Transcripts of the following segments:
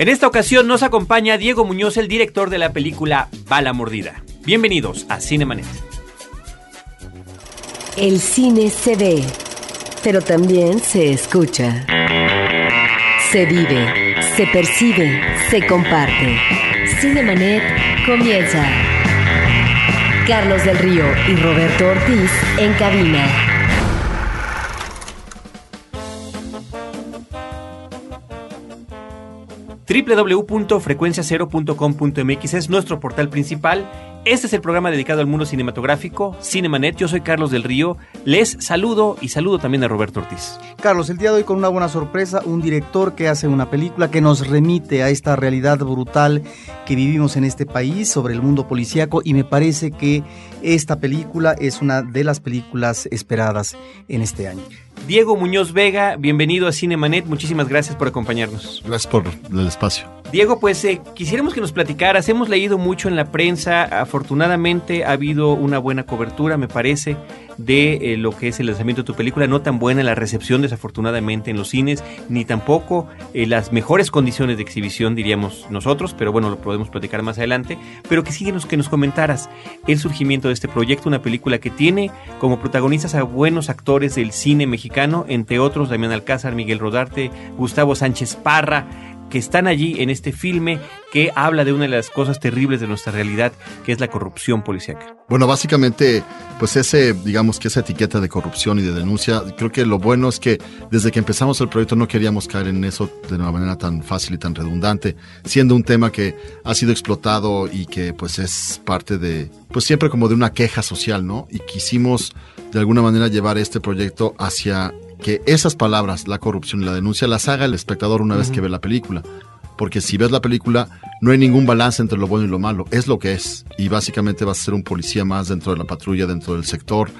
En esta ocasión nos acompaña Diego Muñoz, el director de la película Bala Mordida. Bienvenidos a Cinemanet. El cine se ve, pero también se escucha. Se vive, se percibe, se comparte. Cinemanet comienza. Carlos del Río y Roberto Ortiz en cabina. www.frecuenciacero.com.mx es nuestro portal principal. Este es el programa dedicado al mundo cinematográfico, Cinemanet. Yo soy Carlos del Río. Les saludo y saludo también a Roberto Ortiz. Carlos, el día de hoy con una buena sorpresa, un director que hace una película que nos remite a esta realidad brutal que vivimos en este país sobre el mundo policíaco y me parece que esta película es una de las películas esperadas en este año. Diego Muñoz Vega, bienvenido a Cinemanet, muchísimas gracias por acompañarnos. Gracias por el espacio. Diego, pues eh, quisiéramos que nos platicaras, hemos leído mucho en la prensa, afortunadamente ha habido una buena cobertura, me parece, de eh, lo que es el lanzamiento de tu película, no tan buena la recepción desafortunadamente en los cines, ni tampoco eh, las mejores condiciones de exhibición, diríamos nosotros, pero bueno, lo podemos platicar más adelante, pero que síguenos que nos comentaras el surgimiento de este proyecto, una película que tiene como protagonistas a buenos actores del cine mexicano, entre otros Damián Alcázar, Miguel Rodarte, Gustavo Sánchez Parra, que están allí en este filme que habla de una de las cosas terribles de nuestra realidad, que es la corrupción policíaca. Bueno, básicamente, pues ese, digamos que esa etiqueta de corrupción y de denuncia, creo que lo bueno es que desde que empezamos el proyecto no queríamos caer en eso de una manera tan fácil y tan redundante, siendo un tema que ha sido explotado y que pues es parte de, pues siempre como de una queja social, ¿no? Y quisimos de alguna manera llevar este proyecto hacia que esas palabras, la corrupción y la denuncia, las haga el espectador una vez que ve la película. Porque si ves la película, no hay ningún balance entre lo bueno y lo malo. Es lo que es. Y básicamente vas a ser un policía más dentro de la patrulla, dentro del sector,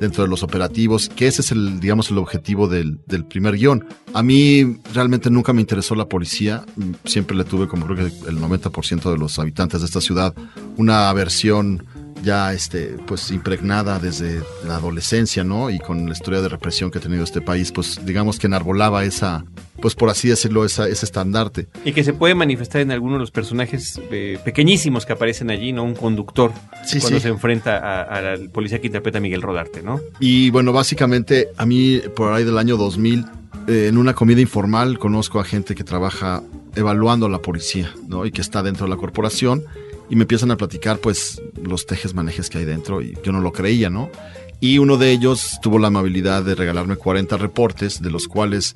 dentro de los operativos, que ese es el, digamos, el objetivo del, del primer guion. A mí realmente nunca me interesó la policía. Siempre le tuve, como creo que el 90% de los habitantes de esta ciudad, una aversión ya este pues impregnada desde la adolescencia, ¿no? Y con la historia de represión que ha tenido este país, pues digamos que enarbolaba esa pues por así decirlo, esa, ese estandarte. Y que se puede manifestar en algunos de los personajes eh, pequeñísimos que aparecen allí, ¿no? Un conductor Sí, cuando sí. se enfrenta al policía que interpreta a Miguel Rodarte, ¿no? Y bueno, básicamente a mí por ahí del año 2000, eh, en una comida informal, conozco a gente que trabaja evaluando a la policía, ¿no? Y que está dentro de la corporación y me empiezan a platicar pues los tejes manejes que hay dentro y yo no lo creía, ¿no? Y uno de ellos tuvo la amabilidad de regalarme 40 reportes, de los cuales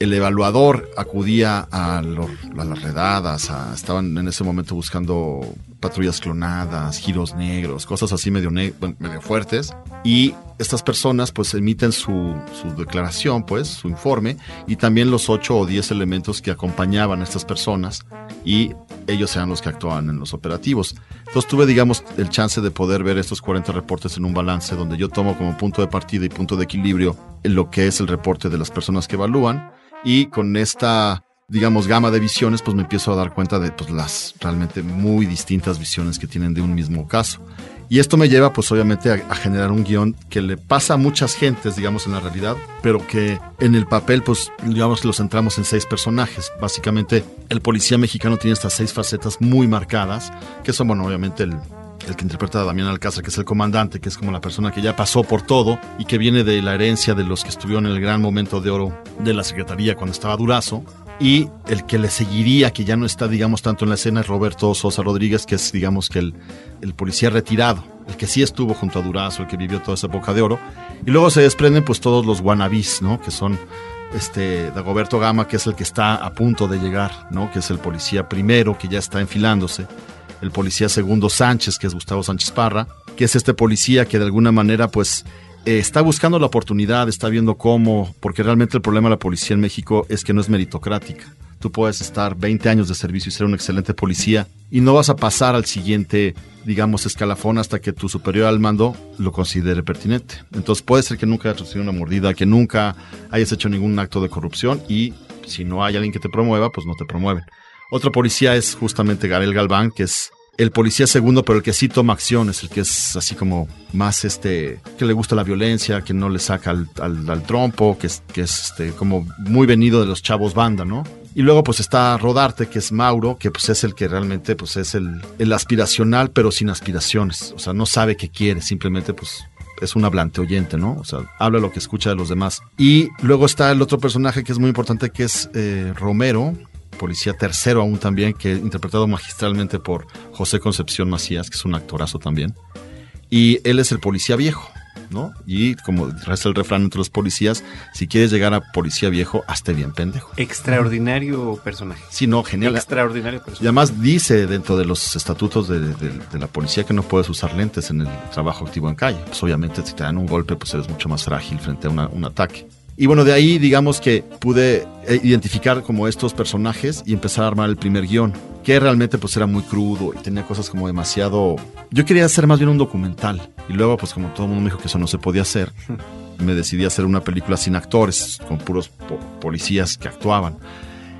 el evaluador acudía a, las redadas, estaban en ese momento buscando patrullas clonadas, giros negros, cosas así medio, medio fuertes. Y estas personas pues emiten su, su declaración, pues, su informe, y también los 8 o 10 elementos que acompañaban a estas personas y ellos eran los que actuaban en los operativos. Entonces tuve, digamos, el chance de poder ver estos 40 reportes en un balance donde yo tomo como punto de partida y punto de equilibrio lo que es el reporte de las personas que evalúan y con esta digamos gama de visiones pues me empiezo a dar cuenta de pues las realmente muy distintas visiones que tienen de un mismo caso y esto me lleva pues obviamente a, generar un guion que le pasa a muchas gentes digamos en la realidad pero que en el papel pues digamos que lo centramos en seis personajes básicamente el policía mexicano tiene estas seis facetas muy marcadas que son bueno obviamente el el que interpreta a Damián Alcázar, que es el comandante, que es como la persona que ya pasó por todo y que viene de la herencia de los que estuvieron en el gran momento de oro de la Secretaría cuando estaba Durazo. Y el que le seguiría, que ya no está, digamos, tanto en la escena, es Roberto Sosa Rodríguez, que es, digamos, que el, policía retirado, el que sí estuvo junto a Durazo, el que vivió toda esa época de oro. Y luego se desprenden, pues, todos los wannabis, ¿no? Que son este Dagoberto Gama, que es el que está a punto de llegar, ¿no? Que es el policía primero, que ya está enfilándose el policía segundo Sánchez, que es Gustavo Sánchez Parra, que es este policía que de alguna manera pues eh, está buscando la oportunidad, está viendo cómo, porque realmente el problema de la policía en México es que no es meritocrática. Tú puedes estar 20 años de servicio y ser un excelente policía y no vas a pasar al siguiente, digamos, escalafón hasta que tu superior al mando lo considere pertinente. Entonces puede ser que nunca hayas recibido una mordida, que nunca hayas hecho ningún acto de corrupción y si no hay alguien que te promueva, pues no te promueven. Otro policía es justamente Gabriel Galván, que es el policía segundo, pero el que sí toma acciones, el que es así como más este, que le gusta la violencia, que no le saca al, al- trompo, que es, que es este, como muy venido de los chavos banda, ¿no? Y luego pues está Rodarte, que es Mauro, que pues es el que realmente pues es el, el aspiracional, pero sin aspiraciones. O sea, no sabe qué quiere, simplemente pues es un hablante oyente, ¿no? O sea, habla lo que escucha de los demás. Y luego está el otro personaje que es muy importante, que es eh, Romero, policía tercero aún también, que interpretado magistralmente por José Concepción Macías, que es un actorazo también. Y él es el policía viejo. ¿no? Y como resta el refrán entre los policías, si quieres llegar a policía viejo, hazte bien pendejo. Extraordinario personaje. Sí, no, genial. Extraordinario personaje. Y además dice dentro de los estatutos de, de, la policía que no puedes usar lentes en el trabajo activo en calle. Pues obviamente si te dan un golpe, pues eres mucho más frágil frente a un ataque. Y bueno, de ahí digamos que pude eh, identificar como estos personajes y empezar a armar el primer guion, que realmente pues era muy crudo y tenía cosas como demasiado... Yo quería hacer más bien un documental y luego pues como todo el mundo me dijo que eso no se podía hacer, me decidí a hacer una película sin actores, con puros policías que actuaban.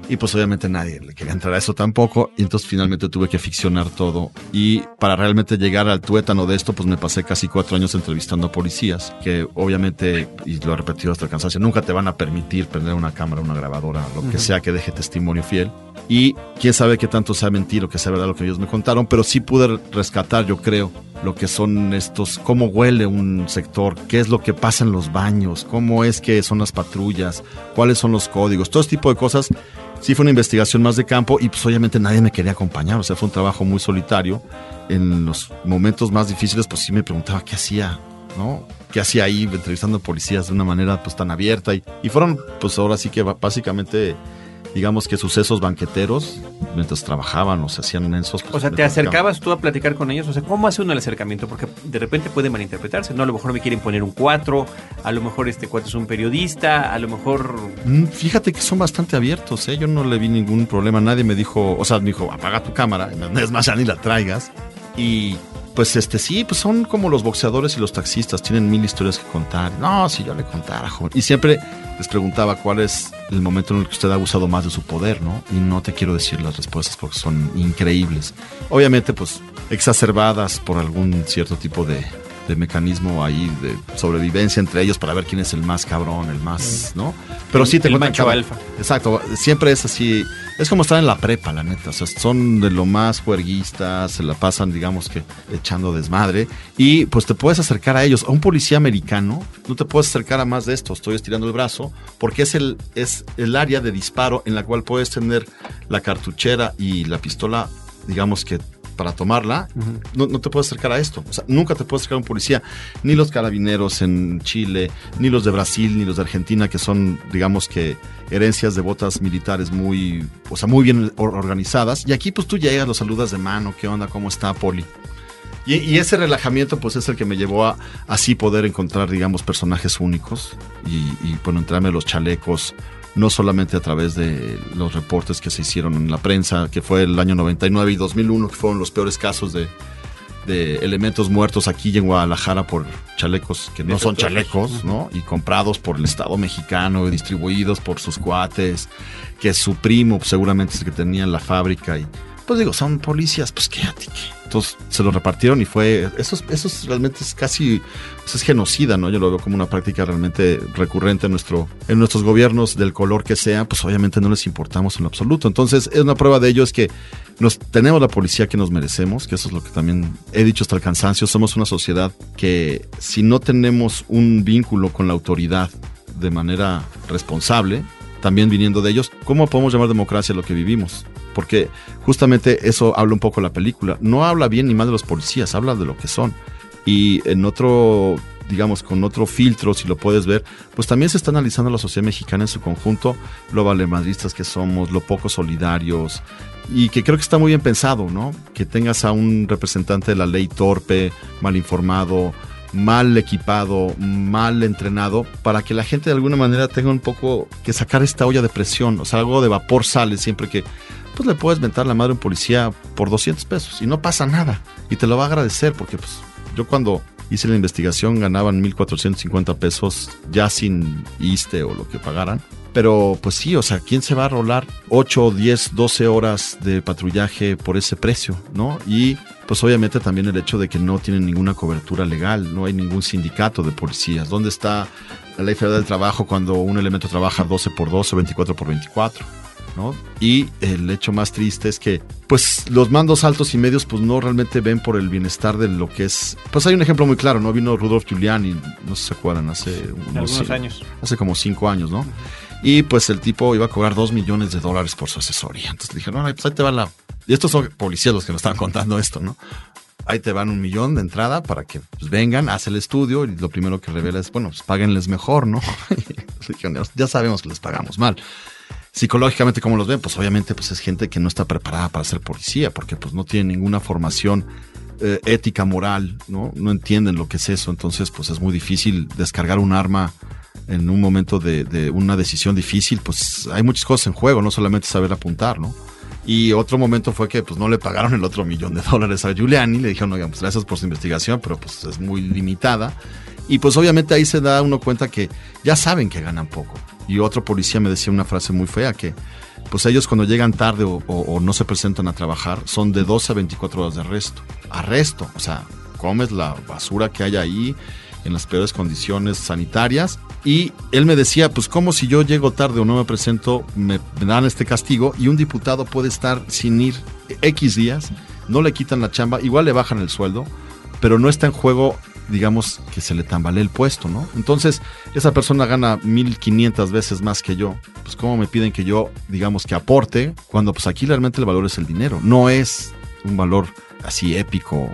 Y pues obviamente nadie le quería entrar a eso tampoco. Y entonces finalmente tuve que ficcionar todo. Y para realmente llegar al tuétano de esto, pues me pasé casi cuatro años entrevistando a policías, que obviamente, y lo he repetido hasta el cansancio, nunca te van a permitir prender una cámara, una grabadora, lo que sea que deje testimonio fiel. Y quién sabe qué tanto sea mentira o que sea verdad lo que ellos me contaron, pero sí pude rescatar, yo creo, lo que son estos, cómo huele un sector, qué es lo que pasa en los baños, cómo es que son las patrullas, cuáles son los códigos, todo este tipo de cosas sí fue una investigación más de campo y pues obviamente nadie me quería acompañar, o sea, fue un trabajo muy solitario. En los momentos más difíciles pues sí me preguntaba qué hacía, ¿no? ¿Qué hacía ahí entrevistando policías de una manera pues tan abierta? Y, y fueron pues ahora sí que básicamente digamos que sucesos banqueteros mientras trabajaban o se hacían en esos. Pues, o sea, ¿te acercabas tú a platicar con ellos? O sea, ¿cómo hace uno el acercamiento? Porque de repente puede malinterpretarse, ¿no? A lo mejor me quieren poner un 4, a lo mejor este 4 es un periodista, a lo mejor... Mm, fíjate que son bastante abiertos, ¿eh? Yo no le vi ningún problema, nadie me dijo, o sea, me dijo, apaga tu cámara, es más, ya ni la traigas. Y pues este sí, pues son como los boxeadores y los taxistas, tienen mil historias que contar. No, si yo le contara, joven. Y siempre les preguntaba cuál es el momento en el que usted ha abusado más de su poder, ¿no? Y no te quiero decir las respuestas porque son increíbles. Obviamente, pues exacerbadas por algún cierto tipo de, de mecanismo ahí de sobrevivencia entre ellos para ver quién es el más cabrón, el más, ¿no? Pero sí te el macho alfa. Exacto, siempre es así, es como estar en la prepa, la neta, o sea, son de lo más juerguistas, se la pasan, digamos que echando desmadre. Y pues te puedes acercar a ellos, a un policía americano, no te puedes acercar a más de esto, estoy estirando el brazo, porque es el es el área de disparo en la cual puedes tener la cartuchera y la pistola digamos que para tomarla, no, te puedes acercar a esto. O sea, nunca te puedes acercar a un policía. Ni los carabineros en Chile, ni los de Brasil, ni los de Argentina, que son, digamos que, herencias de botas militares muy, o sea, muy bien organizadas. Y aquí, pues tú llegas, los saludas de mano, ¿qué onda? ¿Cómo está, Poli? Y, ese relajamiento, pues es el que me llevó a así poder encontrar, digamos, personajes únicos y, y bueno, entrarme los chalecos no solamente a través de los reportes que se hicieron en la prensa, que fue el año 99 y 2001, que fueron los peores casos de, elementos muertos aquí en Guadalajara por chalecos que no son chalecos, ¿no? Y comprados por el Estado mexicano y distribuidos por sus cuates, que su primo seguramente es el que tenía en la fábrica y pues digo, son policías, pues quédate. Entonces se lo repartieron y fue, eso, eso realmente es casi, pues es genocida, ¿no? Yo lo veo como una práctica realmente recurrente en, nuestro, en nuestros gobiernos del color que sea, pues obviamente no les importamos en lo absoluto. Entonces es una prueba de ello es que nos, tenemos la policía que nos merecemos, que eso es lo que también he dicho hasta el cansancio, somos una sociedad que si no tenemos un vínculo con la autoridad de manera responsable, también viniendo de ellos, ¿cómo podemos llamar democracia lo que vivimos? Porque justamente eso habla un poco la película. No habla bien ni mal de los policías, habla de lo que son. Y en otro, digamos, con otro filtro, si lo puedes ver, pues también se está analizando la sociedad mexicana en su conjunto, lo valemadristas que somos, lo poco solidarios, y que creo que está muy bien pensado, ¿no? Que tengas a un representante de la ley torpe, mal informado, mal equipado, mal entrenado, para que la gente de alguna manera tenga un poco que sacar esta olla de presión, o sea, algo de vapor sale siempre que pues le puedes mentar la madre a un policía por 200 pesos y no pasa nada. Y te lo va a agradecer porque pues yo cuando hice la investigación ganaban 1.450 pesos ya sin ISTE o lo que pagaran. Pero pues sí, o sea, ¿quién se va a rolar 8, 10, 12 horas de patrullaje por ese precio? ¿No? Y pues obviamente también el hecho de que no tienen ninguna cobertura legal, no hay ningún sindicato de policías. ¿Dónde está la ley federal del trabajo cuando un elemento trabaja 12 por 12, 24 por 24? ¿No? Y el hecho más triste es que, pues, los mandos altos y medios, pues, no realmente ven por el bienestar de lo que es... Pues hay un ejemplo muy claro, ¿no? Vino Rudolf Giuliani, no sé si se acuerdan, hace unos Algunos años. Hace como cinco años, ¿no? Y pues el tipo iba a cobrar dos millones de dólares por su asesoría. Entonces le dije, no, pues ahí te va la... Y estos son policías los que nos estaban contando esto, ¿no? ahí te van un millón de entrada para que pues, vengan, haz el estudio y lo primero que revela es, bueno, pues páguenles mejor, ¿no? ya sabemos que les pagamos mal. Psicológicamente, ¿cómo los ven? Pues obviamente pues es gente que no está preparada para ser policía porque pues no tiene ninguna formación eh, ética, moral, ¿no? No entienden lo que es eso, entonces pues es muy difícil descargar un arma en un momento de, una decisión difícil, pues hay muchas cosas en juego, no solamente saber apuntar, ¿no? Y otro momento fue que pues no le pagaron el otro millón de dólares a Giuliani, le dijeron, oigan, pues gracias por su investigación, pero pues es muy limitada. Y pues obviamente ahí se da uno cuenta que ya saben que ganan poco. Y otro policía me decía una frase muy fea que pues ellos cuando llegan tarde o, no se presentan a trabajar son de 12 a 24 horas de arresto. Arresto, o sea, comes la basura que hay ahí en las peores condiciones sanitarias y él me decía, pues como si yo llego tarde o no me presento, me, dan este castigo y un diputado puede estar sin ir X días, no le quitan la chamba, igual le bajan el sueldo, pero no está en juego, digamos, que se le tambalee el puesto, ¿no? Entonces, esa persona gana 1500 veces más que yo. Pues cómo me piden que yo, digamos, que aporte, cuando pues aquí realmente el valor es el dinero, no es un valor así épico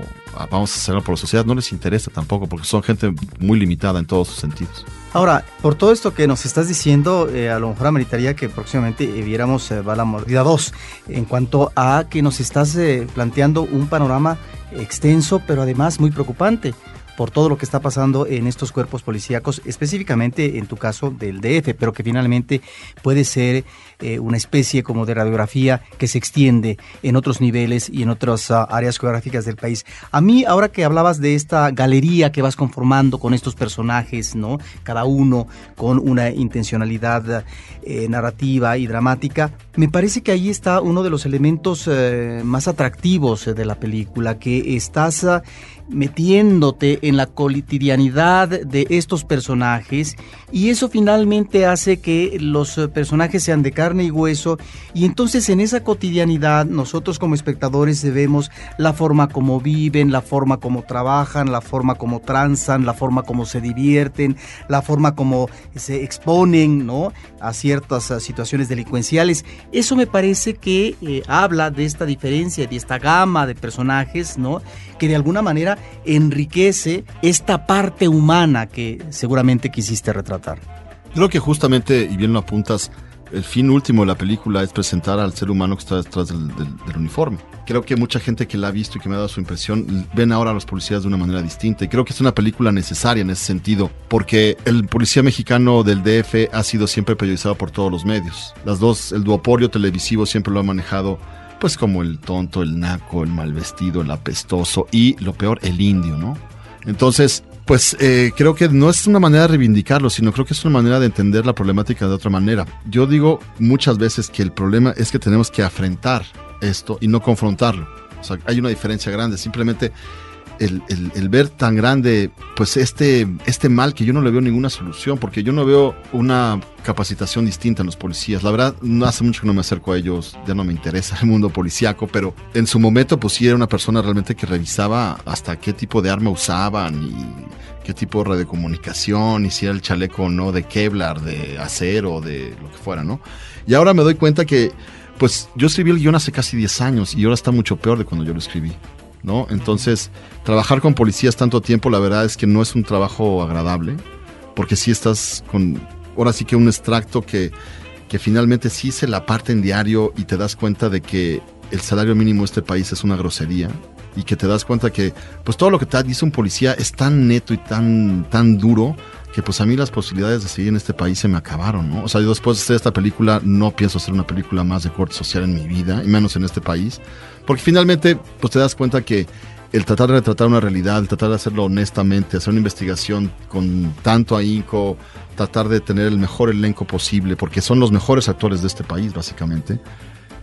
vamos a hacerlo por la sociedad, no les interesa tampoco, porque son gente muy limitada en todos sus sentidos. Ahora, por todo esto que nos estás diciendo, eh, a lo mejor ameritaría que próximamente eh, viéramos eh, Bala Mordida 2, en cuanto a que nos estás planteando un panorama extenso, pero además muy preocupante por todo lo que está pasando en estos cuerpos policíacos, específicamente en tu caso del DF, pero que finalmente puede ser eh, una especie como de radiografía que se extiende en otros niveles y en otras ah, áreas geográficas del país. A mí, ahora que hablabas de esta galería que vas conformando con estos personajes, ¿no? Cada uno con una intencionalidad eh, narrativa y dramática, me parece que ahí está uno de los elementos eh, más atractivos de la película, que estás ah, metiéndote en la cotidianidad de estos personajes y eso finalmente hace que los eh, personajes sean de carne y hueso y entonces en esa cotidianidad nosotros como espectadores vemos la forma como viven, la forma como trabajan, la forma como transan, la forma como se divierten, la forma como se exponen ¿no? a ciertas situaciones delincuenciales. Eso me parece que eh, habla de esta diferencia, de esta gama de personajes, ¿no? que de alguna manera enriquece esta parte humana que seguramente quisiste retratar. Creo que justamente, y bien lo apuntas, el fin último de la película es presentar al ser humano que está detrás del, uniforme. Creo que mucha gente que la ha visto y que me ha dado su impresión ven ahora a los policías de una manera distinta. Y creo que es una película necesaria en ese sentido, porque el policía mexicano del DF ha sido siempre periodizado por todos los medios. Las dos, el duopolio televisivo siempre lo ha manejado pues como el tonto, el naco, el mal vestido, el apestoso y lo peor, el indio, ¿no? Entonces, pues eh, creo que no es una manera de reivindicarlo, sino creo que es una manera de entender la problemática de otra manera. Yo digo muchas veces que el problema es que tenemos que afrentar esto y no confrontarlo. O sea, hay una diferencia grande. Simplemente el, ver tan grande, pues este, este mal que yo no le veo ninguna solución, porque yo no veo una capacitación distinta en los policías. La verdad, no hace mucho que no me acerco a ellos, ya no me interesa el mundo policíaco, pero en su momento, pues sí era una persona realmente que revisaba hasta qué tipo de arma usaban y qué tipo de radiocomunicación, y si era el chaleco o no de Kevlar, de acero, de lo que fuera, ¿no? Y ahora me doy cuenta que, pues yo escribí el guion hace casi 10 años y ahora está mucho peor de cuando yo lo escribí. ¿No? Entonces, trabajar con policías tanto tiempo, la verdad es que no es un trabajo agradable, porque si estás con, ahora sí que un extracto que, que finalmente sí se la parte en diario y te das cuenta de que el salario mínimo de este país es una grosería y que te das cuenta que pues todo lo que te dice un policía es tan neto y tan, tan duro que pues a mí las posibilidades de seguir en este país se me acabaron, ¿no? O sea, yo después de hacer esta película no pienso hacer una película más de corte social en mi vida, y menos en este país, porque finalmente pues te das cuenta que el tratar de retratar una realidad, el tratar de hacerlo honestamente, hacer una investigación con tanto ahínco, tratar de tener el mejor elenco posible, porque son los mejores actores de este país, básicamente,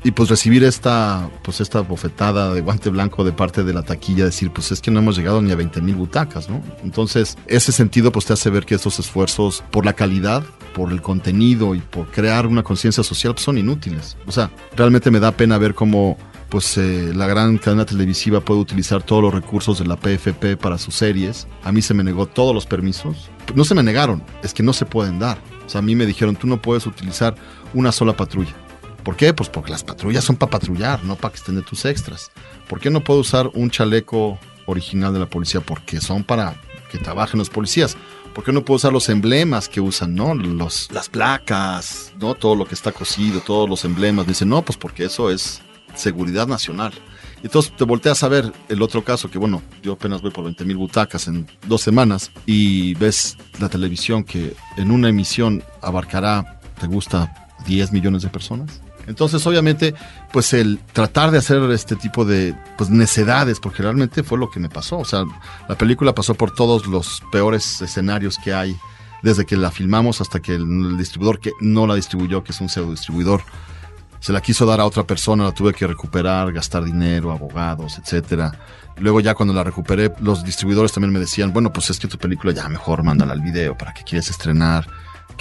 y pues recibir esta, pues esta bofetada de guante blanco de parte de la taquilla, decir, pues es que no hemos llegado ni a 20 mil butacas, ¿no? Entonces, ese sentido pues te hace ver que estos esfuerzos por la calidad, por el contenido y por crear una conciencia social pues, son inútiles. O sea, realmente me da pena ver cómo pues eh, la gran cadena televisiva puede utilizar todos los recursos de la PFP para sus series. A mí se me negó todos los permisos. No se me negaron, es que no se pueden dar. O sea, a mí me dijeron, tú no puedes utilizar una sola patrulla. ¿Por qué? Pues porque las patrullas son para patrullar, no para que estén de tus extras. ¿Por qué no puedo usar un chaleco original de la policía? Porque son para que trabajen los policías. ¿Por qué no puedo usar los emblemas que usan, no? Los, las placas, ¿no? Todo lo que está cosido, todos los emblemas. Dicen, no, pues porque eso es seguridad nacional. Entonces te volteas a ver el otro caso, que bueno, yo apenas voy por 20 mil butacas en dos semanas, y ves la televisión que en una emisión abarcará, ¿te gusta? 10 millones de personas. Entonces, obviamente, pues el tratar de hacer este tipo de pues, necedades, porque realmente fue lo que me pasó. O sea, la película pasó por todos los peores escenarios que hay, desde que la filmamos hasta que el, distribuidor que no la distribuyó, que es un pseudo distribuidor, se la quiso dar a otra persona, la tuve que recuperar, gastar dinero, abogados, etcétera. Luego ya cuando la recuperé, los distribuidores también me decían, bueno, pues es que tu película ya mejor mándala al video, ¿para qué quieres estrenar?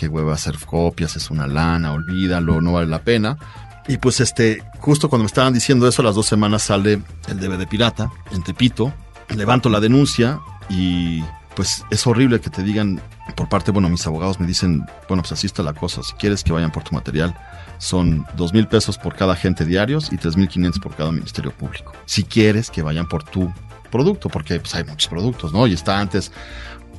qué hueva hacer copias, es una lana, olvídalo, no vale la pena. Y pues este, justo cuando me estaban diciendo eso, a las dos semanas sale el DVD pirata en Tepito, levanto la denuncia y pues es horrible que te digan por parte, bueno, mis abogados me dicen, bueno, pues así está la cosa, si quieres que vayan por tu material, son dos mil pesos por cada agente diarios y tres mil quinientos por cada ministerio público. Si quieres que vayan por tu producto, porque pues hay muchos productos, ¿no? Y está antes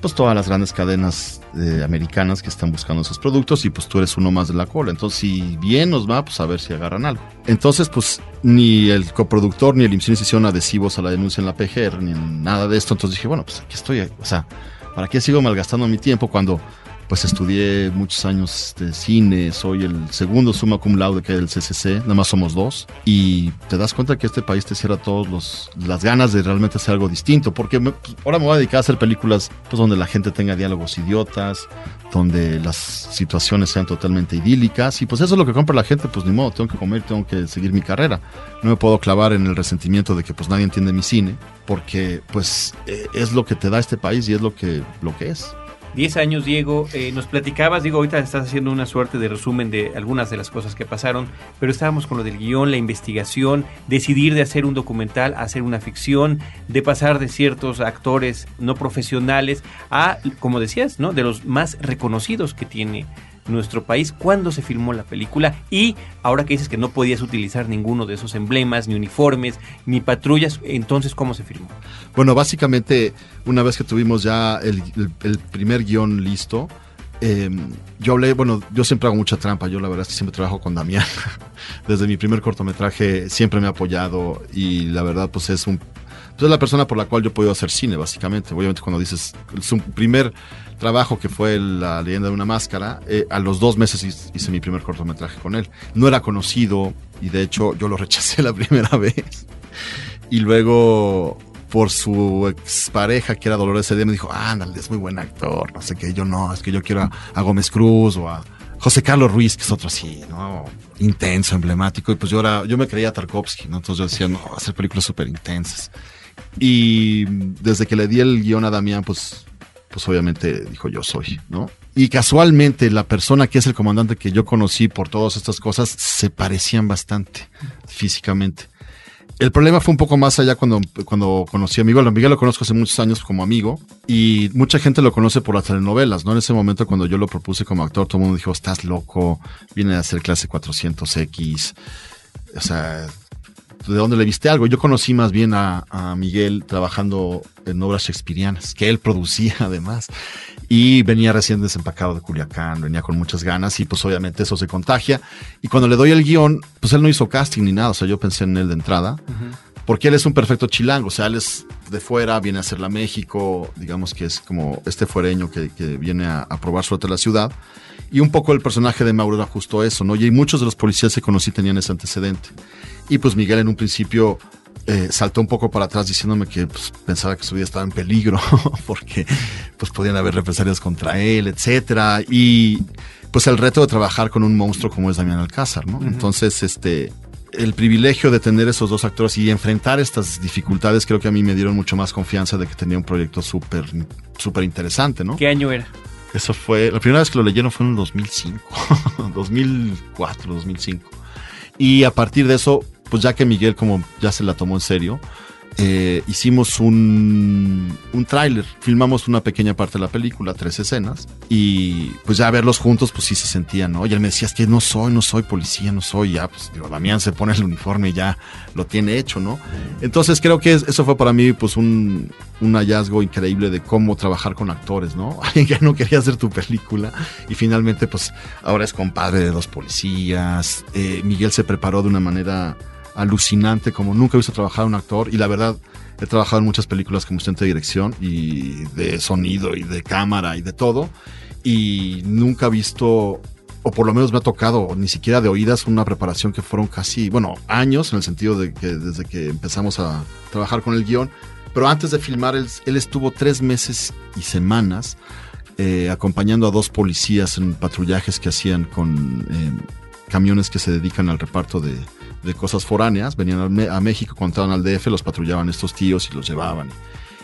pues todas las grandes cadenas eh, americanas que están buscando esos productos y pues tú eres uno más de la cola. Entonces, si bien nos va, pues a ver si agarran algo. Entonces, pues ni el coproductor ni el IMCINE hicieron adhesivos a la denuncia en la PGR, ni nada de esto. Entonces dije, bueno, pues aquí estoy, o sea, ¿para qué sigo malgastando mi tiempo cuando pues estudié muchos años de cine, soy el segundo summa cum laude que hay del CCC, nada más somos dos, y te das cuenta que este país te cierra todas las ganas de realmente hacer algo distinto, porque pues, ahora me voy a dedicar a hacer películas pues, donde la gente tenga diálogos idiotas, donde las situaciones sean totalmente idílicas, y pues eso es lo que compra la gente, pues ni modo, tengo que comer, tengo que seguir mi carrera. No me puedo clavar en el resentimiento de que pues nadie entiende mi cine, porque pues eh, es lo que te da este país y es lo que, lo que es. 10 años, Diego, eh, nos platicabas, digo, ahorita estás haciendo una suerte de resumen de algunas de las cosas que pasaron, pero estábamos con lo del guion, la investigación, decidir de hacer un documental, hacer una ficción, de pasar de ciertos actores no profesionales a, como decías, ¿no? De los más reconocidos que tiene nuestro país, cuándo se filmó la película y ahora que dices que no podías utilizar ninguno de esos emblemas, ni uniformes, ni patrullas, entonces ¿cómo se filmó? Bueno, básicamente una vez que tuvimos ya el, primer guion listo, em, yo hablé, bueno, yo siempre hago mucha trampa, yo la verdad es que siempre trabajo con Damián. Desde mi primer cortometraje siempre me ha apoyado y la verdad pues es un... Pues, es la persona por la cual yo he podido hacer cine, básicamente. Obviamente cuando dices, su primer trabajo que fue La leyenda de una máscara, eh, a los dos meses hice mi primer cortometraje con él. No era conocido y de hecho yo lo rechacé la primera vez. Y luego por su expareja que era Dolores me dijo, ándale, es muy buen actor, no sé qué, yo no, es que yo quiero a, Gómez Cruz o a José Carlos Ruiz, que es otro así, ¿no? Intenso, emblemático, y pues yo era, yo me creía Tarkovsky, ¿no? Entonces yo decía, no, hacer películas súper intensas. Y desde que le di el guion a Damián, pues pues obviamente dijo yo soy, ¿no? Y casualmente la persona que es el comandante que yo conocí por todas estas cosas se parecían bastante físicamente. El problema fue un poco más allá cuando, cuando conocí a Miguel. A Miguel lo conozco hace muchos años como amigo y mucha gente lo conoce por las telenovelas, ¿no? En ese momento cuando yo lo propuse como actor, todo el mundo dijo, estás loco, viene a hacer clase 400X. O sea, de dónde le viste algo. Yo conocí más bien a, Miguel trabajando en obras shakespearianas, que él producía además. Y venía recién desempacado de Culiacán, venía con muchas ganas y pues obviamente eso se contagia. Y cuando le doy el guion, pues él no hizo casting ni nada, o sea, yo pensé en él de entrada. Porque él es un perfecto chilango, o sea, él es de fuera, viene a hacerla a México, digamos que es como este fuereño que, viene a, a probar suerte a la ciudad. Y un poco el personaje de Mauro era justo eso, ¿no? Y muchos de los policías que conocí tenían ese antecedente. Y pues Miguel en un principio eh, saltó un poco para atrás diciéndome que pues, pensaba que su vida estaba en peligro porque pues podían haber represalias contra él, etcétera. Y pues el reto de trabajar con un monstruo como es Damián Alcázar, ¿no? Entonces, este, el privilegio de tener esos dos actores y enfrentar estas dificultades creo que a mí me dieron mucho más confianza de que tenía un proyecto súper súper interesante, ¿no? ¿Qué año era? Eso fue, la primera vez que lo leyeron fue en el 2005, 2004, 2005. Y a partir de eso, pues ya que Miguel como ya se la tomó en serio, eh, hicimos un, un tráiler, filmamos una pequeña parte de la película, tres escenas, y pues ya verlos juntos, pues sí se sentían, ¿no? Y él me decía, es que no soy, no soy policía, no soy, ya, pues digo, Damián se pone el uniforme y ya lo tiene hecho, ¿no? Entonces creo que eso fue para mí, pues un, un hallazgo increíble de cómo trabajar con actores, ¿no? Alguien que no quería hacer tu película y finalmente, pues ahora es compadre de dos policías. Eh, Miguel se preparó de una manera alucinante, como nunca he visto trabajar a un actor y la verdad he trabajado en muchas películas como asistente de dirección y de sonido y de cámara y de todo y nunca he visto o por lo menos me ha tocado ni siquiera de oídas una preparación que fueron casi, bueno, años en el sentido de que desde que empezamos a trabajar con el guion, pero antes de filmar él, él estuvo tres meses y semanas eh, acompañando a dos policías en patrullajes que hacían con eh, camiones que se dedican al reparto de, de cosas foráneas, venían a, México, cuando estaban al DF, los patrullaban estos tíos y los llevaban.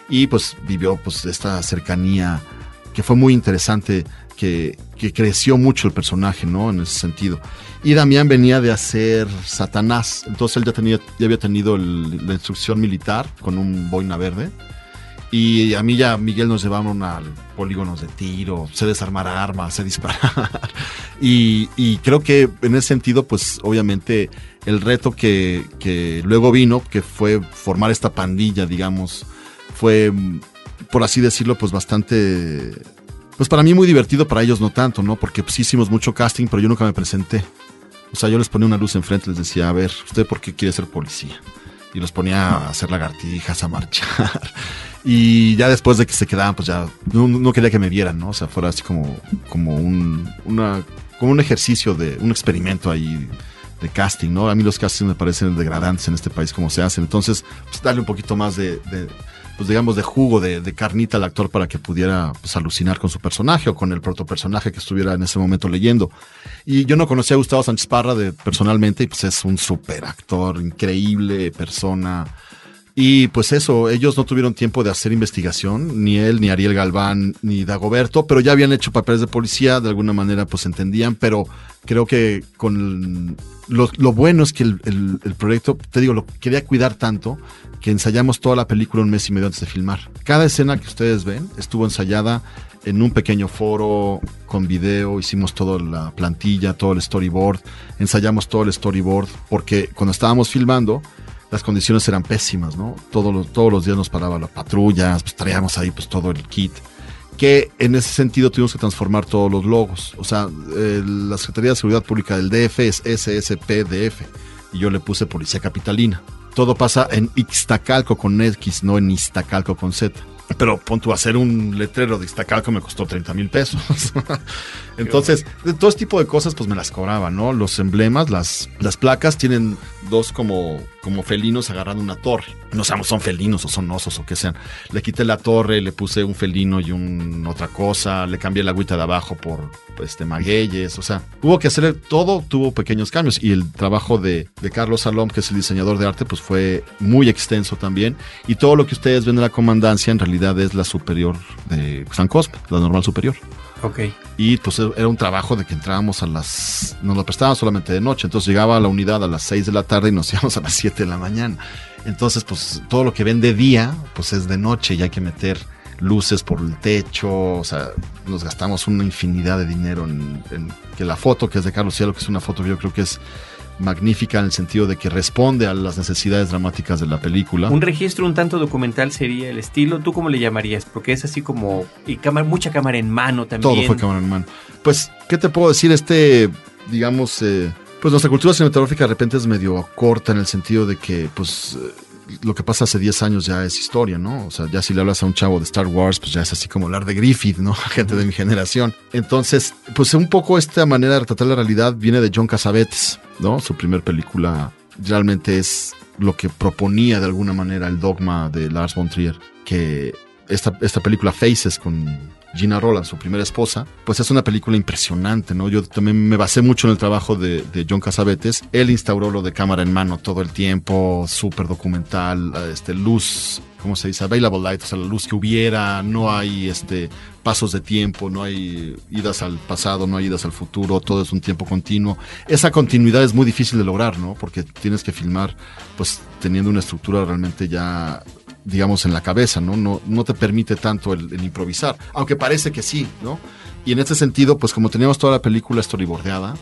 Y pues vivió pues esta cercanía que fue muy interesante, que, que creció mucho el personaje, ¿no? En ese sentido. Y Damián venía de hacer Satanás, entonces él ya, tenía, ya había tenido la instrucción militar con un boina verde. Y a mí ya Miguel nos llevaron al polígonos de tiro, sé desarmar armas, sé disparar. y, y, creo que en ese sentido, pues obviamente el reto que, que, luego vino, que fue formar esta pandilla, digamos, fue, por así decirlo, pues bastante... Pues para mí muy divertido, para ellos no tanto, ¿no? Porque pues hicimos mucho casting, pero yo nunca me presenté. O sea, yo les ponía una luz enfrente, les decía, a ver, ¿usted por qué quiere ser policía? Y los ponía a hacer lagartijas, a marchar. Y ya después de que se quedaban, pues ya no, quería que me vieran, ¿no? O sea, fuera así como, como, un, una, como un ejercicio de un experimento ahí de casting, ¿no? A mí los castings me parecen degradantes en este país como se hacen. Entonces, pues darle un poquito más de, de pues digamos, de jugo, de, de, carnita al actor para que pudiera pues, alucinar con su personaje o con el protopersonaje que estuviera en ese momento leyendo. Y yo no conocía a Gustavo Sánchez Parra de, personalmente y pues es un super actor, increíble persona y pues eso, ellos no tuvieron tiempo de hacer investigación, ni él, ni Ariel Galván, ni Dagoberto, pero ya habían hecho papeles de policía, de alguna manera pues entendían, pero creo que con lo, bueno es que el, proyecto, te digo, lo quería cuidar tanto que ensayamos toda la película un mes y medio antes de filmar. Cada escena que ustedes ven estuvo ensayada en un pequeño foro con video, hicimos toda la plantilla, todo el storyboard, ensayamos todo el storyboard, porque cuando estábamos filmando, las condiciones eran pésimas, ¿no? Todos los, todos los días nos paraba la patrulla, pues traíamos ahí pues todo el kit. Que en ese sentido tuvimos que transformar todos los logos. O sea, la Secretaría de Seguridad Pública del DF es SSPDF y yo le puse Policía Capitalina. Todo pasa en Ixtacalco con X, no en Iztacalco con Z. Pero punto, hacer un letrero de Iztacalco me costó 30 mil pesos. Entonces, de todo este tipo de cosas, pues me las cobraban, ¿no? Los emblemas, las, las placas tienen dos como, como felinos agarrando una torre. No sabemos, son felinos o son osos o qué sean. Le quité la torre, le puse un felino y un otra cosa, le cambié la agüita de abajo por este magueyes, o sea, hubo que hacer todo, tuvo pequeños cambios y el trabajo de, de Carlos Salom, que es el diseñador de arte, pues fue muy extenso también y todo lo que ustedes ven en la comandancia en realidad es la superior de San Cosme, la normal superior. Ok. Y pues era un trabajo de que entrábamos a las. Nos lo prestaban solamente de noche. Entonces llegaba a la unidad a las 6 de la tarde y nos íbamos a las 7 de la mañana. Entonces, pues todo lo que ven de día, pues es de noche y hay que meter luces por el techo. O sea, nos gastamos una infinidad de dinero en, en que la foto que es de Carlos Cielo, que es una foto que yo creo que es magnífica en el sentido de que responde a las necesidades dramáticas de la película. Un registro un tanto documental sería el estilo. ¿Tú cómo le llamarías? Porque es así como y cámara, mucha cámara en mano también. Todo fue cámara en mano. Pues, ¿qué te puedo decir? Este, digamos, eh, pues nuestra cultura cinematográfica de repente es medio corta en el sentido de que, pues lo que pasa hace 10 años ya es historia, ¿no? O sea, ya si le hablas a un chavo de Star Wars, pues ya es así como hablar de Griffith, ¿no? Gente de mi generación. Entonces, pues un poco esta manera de retratar la realidad viene de John Cassavetes, ¿no? Su primer película realmente es lo que proponía de alguna manera el dogma de Lars von Trier, que esta, esta película Faces con Gina Roland, su primera esposa, pues es una película impresionante, ¿no? Yo también me basé mucho en el trabajo de, John Casavetes. Él instauró lo de cámara en mano todo el tiempo, súper documental, este, luz, ¿cómo se dice? Available light, o sea, la luz que hubiera, no hay este, pasos de tiempo, no hay idas al pasado, no hay idas al futuro, todo es un tiempo continuo. Esa continuidad es muy difícil de lograr, ¿no? Porque tienes que filmar, pues, teniendo una estructura realmente ya digamos, en la cabeza, ¿no? No, no te permite tanto el, improvisar, aunque parece que sí, ¿no? Y en este sentido, pues como teníamos toda la película storyboardeada,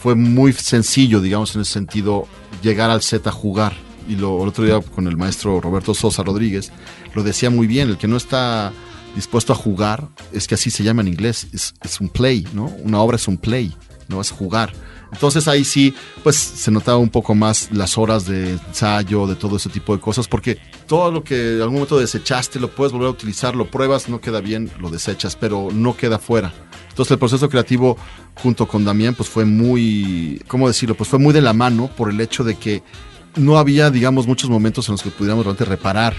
fue muy sencillo, digamos, en ese sentido, llegar al set a jugar. Y lo, el otro día con el maestro Roberto Sosa Rodríguez, lo decía muy bien, el que no está dispuesto a jugar, es que así se llama en inglés, es, es un play, ¿no? Una obra es un play, no es jugar. Entonces ahí sí, pues se notaba un poco más las horas de ensayo, de todo ese tipo de cosas, porque todo lo que en algún momento desechaste lo puedes volver a utilizar, lo pruebas, no queda bien, lo desechas, pero no queda fuera. Entonces el proceso creativo junto con Damián pues fue muy, ¿cómo decirlo? Pues fue muy de la mano por el hecho de que no había, digamos, muchos momentos en los que pudiéramos realmente reparar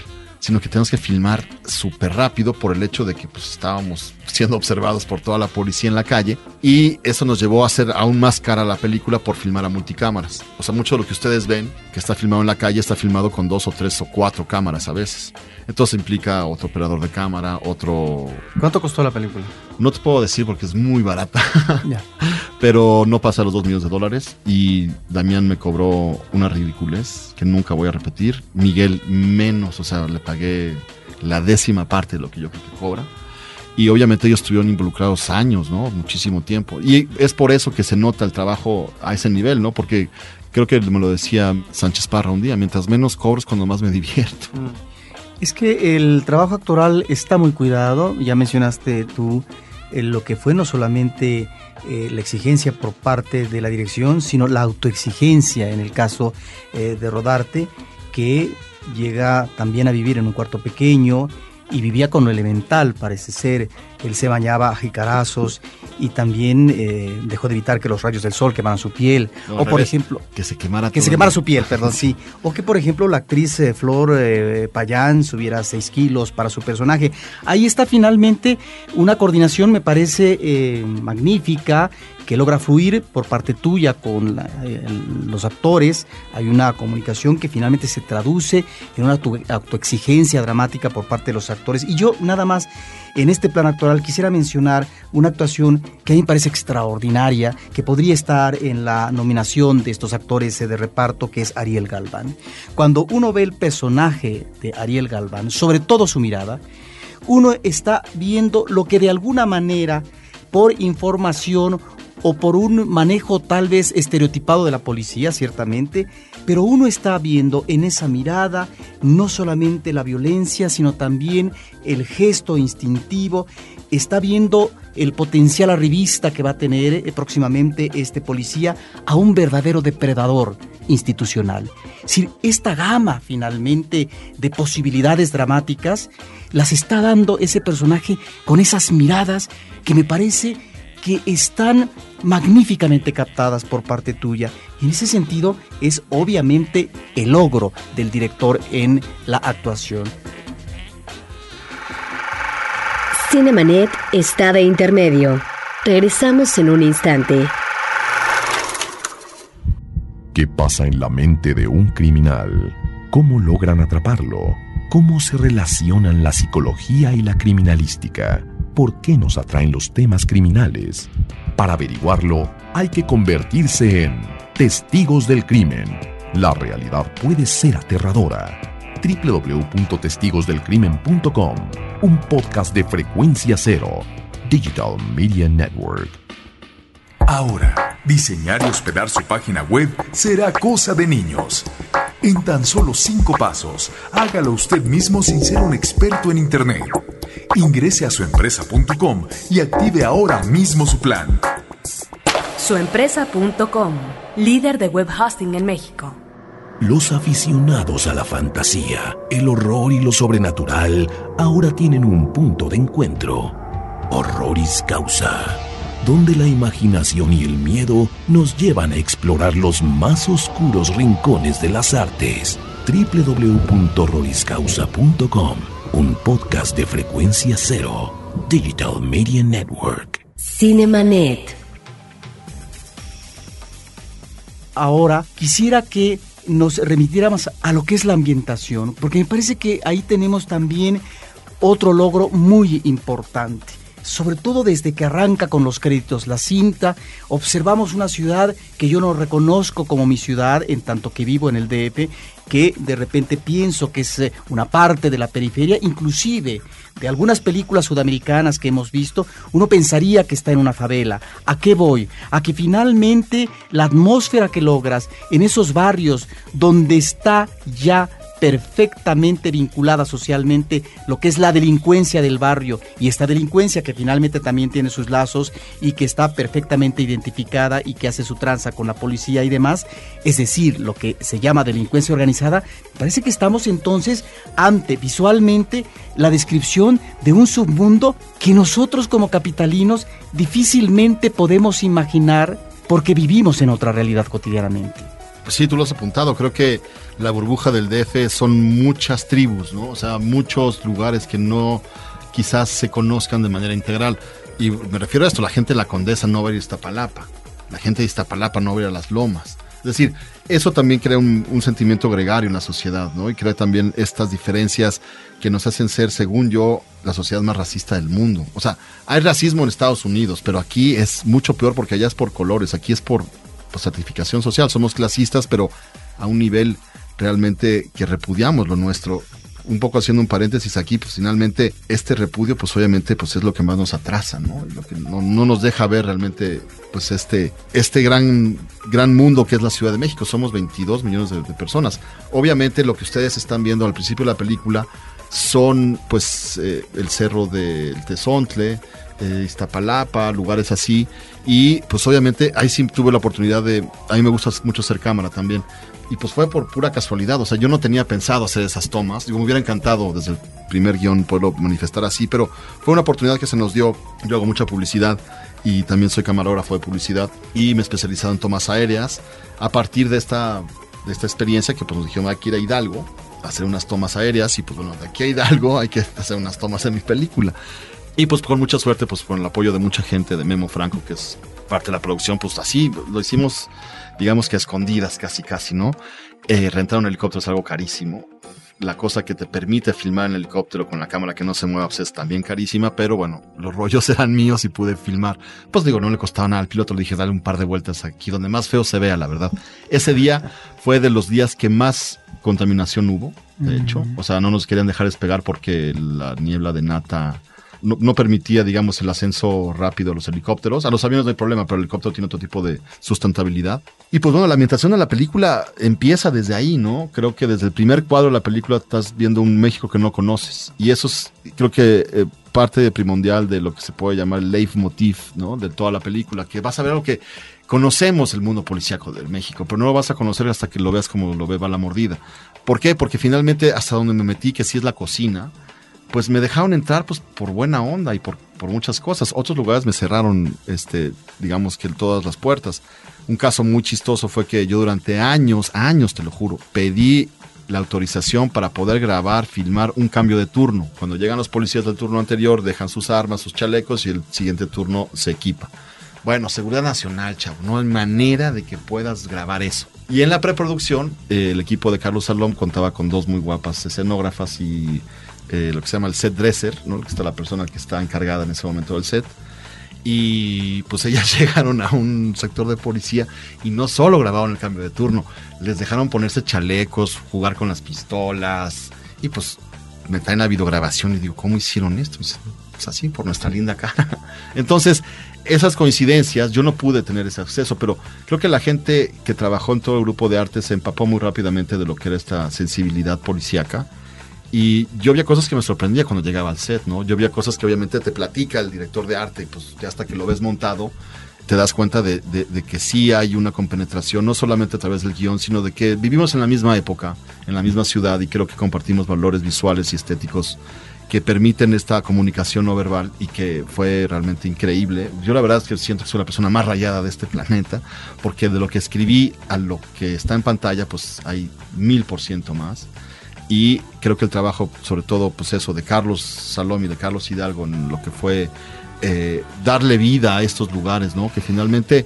sino que tenemos que filmar súper rápido por el hecho de que pues, estábamos siendo observados por toda la policía en la calle y eso nos llevó a hacer aún más cara la película por filmar a multicámaras. O sea, mucho de lo que ustedes ven que está filmado en la calle está filmado con dos o tres o cuatro cámaras a veces. Entonces implica otro operador de cámara, otro... ¿Cuánto costó la película? No te puedo decir porque es muy barata, yeah. pero no pasa los dos millones de dólares y Damián me cobró una ridiculez que nunca voy a repetir. Miguel menos, o sea, le pagué la décima parte de lo que yo creo que cobra. Y obviamente ellos estuvieron involucrados años, ¿no? Muchísimo tiempo. Y es por eso que se nota el trabajo a ese nivel, ¿no? Porque creo que me lo decía Sánchez Parra un día, mientras menos cobres, cuando más me divierto. Mm. Es que el trabajo actoral está muy cuidado, ya mencionaste tú eh, lo que fue no solamente eh, la exigencia por parte de la dirección, sino la autoexigencia en el caso eh, de Rodarte, que llega también a vivir en un cuarto pequeño y vivía con lo elemental, parece ser. Él se bañaba a jicarazos y también eh, dejó de evitar que los rayos del sol quemaran su piel. No, o por ejemplo, que se quemara, que se quemara su piel, perdón, sí. O que por ejemplo la actriz eh, Flor eh, Payán subiera 6 kilos para su personaje. Ahí está finalmente una coordinación, me parece magnífica, que logra fluir por parte tuya con la, los actores. Hay una comunicación que finalmente se traduce en una autoexigencia dramática por parte de los actores. Y yo nada más en este plan actoral quisiera mencionar una actuación que a mí me parece extraordinaria, que podría estar en la nominación de estos actores de reparto, que es Ariel Galván. Cuando uno ve el personaje de Ariel Galván, sobre todo su mirada, uno está viendo lo que de alguna manera, por información o por un manejo tal vez estereotipado de la policía, ciertamente, pero uno está viendo en esa mirada no solamente la violencia, sino también el gesto instintivo, está viendo el potencial arribista que va a tener eh, próximamente este policía a un verdadero depredador institucional. Esta gama finalmente de posibilidades dramáticas las está dando ese personaje con esas miradas que me parece que están magníficamente captadas por parte tuya. Y en ese sentido es obviamente el logro del director en la actuación. Cinemanet está de intermedio. Regresamos en un instante. ¿Qué pasa en la mente de un criminal? ¿Cómo logran atraparlo? ¿Cómo se relacionan la psicología y la criminalística? Por qué nos atraen los temas criminales. Para averiguarlo, hay que convertirse en testigos del crimen. La realidad puede ser aterradora. www.testigosdelcrimen.com, un podcast de frecuencia cero, Digital Media Network. Ahora, diseñar y hospedar su página web será cosa de niños. En tan solo cinco pasos, hágalo usted mismo sin ser un experto en Internet. Ingrese a suempresa.com y active ahora mismo su plan. Suempresa.com, líder de web hosting en México. Los aficionados a la fantasía, el horror y lo sobrenatural ahora tienen un punto de encuentro. Horroris Causa, donde la imaginación y el miedo nos llevan a explorar los más oscuros rincones de las artes. www.horroriscausa.com un podcast de frecuencia cero. Digital Media Network. Cinemanet. Ahora quisiera que nos remitiéramos a lo que es la ambientación, porque me parece que ahí tenemos también otro logro muy importante. Sobre todo desde que arranca con los créditos la cinta, observamos una ciudad que yo no reconozco como mi ciudad, en tanto que vivo en el DF, que de repente pienso que es eh, una parte de la periferia, inclusive de algunas películas sudamericanas que hemos visto, uno pensaría que está en una favela. ¿A qué voy? A que finalmente la atmósfera que logras en esos barrios donde está ya perfectamente vinculada socialmente lo que es la delincuencia del barrio y esta delincuencia que finalmente también tiene sus lazos y que está perfectamente identificada y que hace su tranza con la policía y demás, es decir, lo que se llama delincuencia organizada, parece que estamos entonces ante visualmente la descripción de un submundo que nosotros como capitalinos difícilmente podemos imaginar porque vivimos en otra realidad cotidianamente. Pues sí, tú lo has apuntado. Creo que la burbuja del DF son muchas tribus, ¿no? O sea, muchos lugares que no quizás se conozcan de manera integral. Y me refiero a esto, la gente de la Condesa no va a ir a Iztapalapa. La gente de Iztapalapa no va a ir a las lomas. Es decir, eso también crea un, un, sentimiento gregario en la sociedad, ¿no? Y crea también estas diferencias que nos hacen ser, según yo, la sociedad más racista del mundo. O sea, hay racismo en Estados Unidos, pero aquí es mucho peor porque allá es por colores, aquí es por certificación social. Somos clasistas, pero a un nivel realmente que repudiamos lo nuestro. Un poco haciendo un paréntesis aquí, pues finalmente este repudio, pues obviamente, pues es lo que más nos atrasa, ¿no? Lo que no, no, nos deja ver realmente, pues este, este gran, gran mundo que es la Ciudad de México. Somos 22 millones de, de personas. Obviamente lo que ustedes están viendo al principio de la película son, pues, eh, el cerro del Tezontle, eh, Iztapalapa, lugares así. Y pues obviamente ahí sí tuve la oportunidad de, a mí me gusta mucho hacer cámara también. Y pues fue por pura casualidad, o sea, yo no tenía pensado hacer esas tomas, digo, me hubiera encantado desde el primer guion poderlo manifestar así, pero fue una oportunidad que se nos dio, yo hago mucha publicidad y también soy camarógrafo de publicidad y me he especializado en tomas aéreas. A partir de esta, de esta experiencia que pues nos dijeron hay que ir a Hidalgo, hacer unas tomas aéreas y pues bueno, de aquí a Hidalgo hay que hacer unas tomas en mi película. Y pues con mucha suerte, pues con el apoyo de mucha gente, de Memo Franco, que es parte de la producción, pues así lo hicimos, digamos que a escondidas casi, casi, ¿no? Eh, rentar un helicóptero es algo carísimo. La cosa que te permite filmar en helicóptero con la cámara que no se mueva pues es también carísima, pero bueno, los rollos eran míos y pude filmar. Pues digo, no le costaba nada al piloto, le dije, dale un par de vueltas aquí, donde más feo se vea, la verdad. Ese día fue de los días que más contaminación hubo, de hecho. O sea, no nos querían dejar despegar porque la niebla de nata no, permitía, digamos, el ascenso rápido a los helicópteros. A los aviones no hay problema, pero el helicóptero tiene otro tipo de sustentabilidad. Y pues bueno, la ambientación de la película empieza desde ahí, ¿no? Creo que desde el primer cuadro de la película estás viendo un México que no conoces. Y eso es, creo que eh, parte primordial de lo que se puede llamar el leitmotiv, ¿no? De toda la película, que vas a ver algo que conocemos el mundo policíaco de México, pero no lo vas a conocer hasta que lo veas como lo ve la mordida. ¿Por qué? Porque finalmente hasta donde me metí, que sí es la cocina, pues me dejaron entrar pues por buena onda y por, por muchas cosas. Otros lugares me cerraron, este, digamos que todas las puertas. Un caso muy chistoso fue que yo durante años, años te lo juro, pedí la autorización para poder grabar, filmar un cambio de turno. Cuando llegan los policías del turno anterior, dejan sus armas, sus chalecos y el siguiente turno se equipa. Bueno, seguridad nacional, chavo, no hay manera de que puedas grabar eso. Y en la preproducción, eh, el equipo de Carlos Salom contaba con dos muy guapas escenógrafas y eh, lo que se llama el set dresser, ¿no? que está la persona que está encargada en ese momento del set. Y pues ellas llegaron a un sector de policía y no solo grabaron el cambio de turno, les dejaron ponerse chalecos, jugar con las pistolas y pues me traen la videograbación y digo, ¿cómo hicieron esto? pues así, por nuestra linda cara. Entonces, esas coincidencias, yo no pude tener ese acceso, pero creo que la gente que trabajó en todo el grupo de arte se empapó muy rápidamente de lo que era esta sensibilidad policíaca y yo había cosas que me sorprendía cuando llegaba al set, ¿no? Yo había cosas que obviamente te platica el director de arte y pues ya hasta que lo ves montado te das cuenta de, de, de, que sí hay una compenetración, no solamente a través del guion, sino de que vivimos en la misma época, en la misma ciudad y creo que compartimos valores visuales y estéticos que permiten esta comunicación no verbal y que fue realmente increíble. Yo la verdad es que siento que soy la persona más rayada de este planeta, porque de lo que escribí a lo que está en pantalla, pues hay mil por ciento más y creo que el trabajo, sobre todo, pues eso, de Carlos Salom y de Carlos Hidalgo en lo que fue eh, darle vida a estos lugares, ¿no? Que finalmente,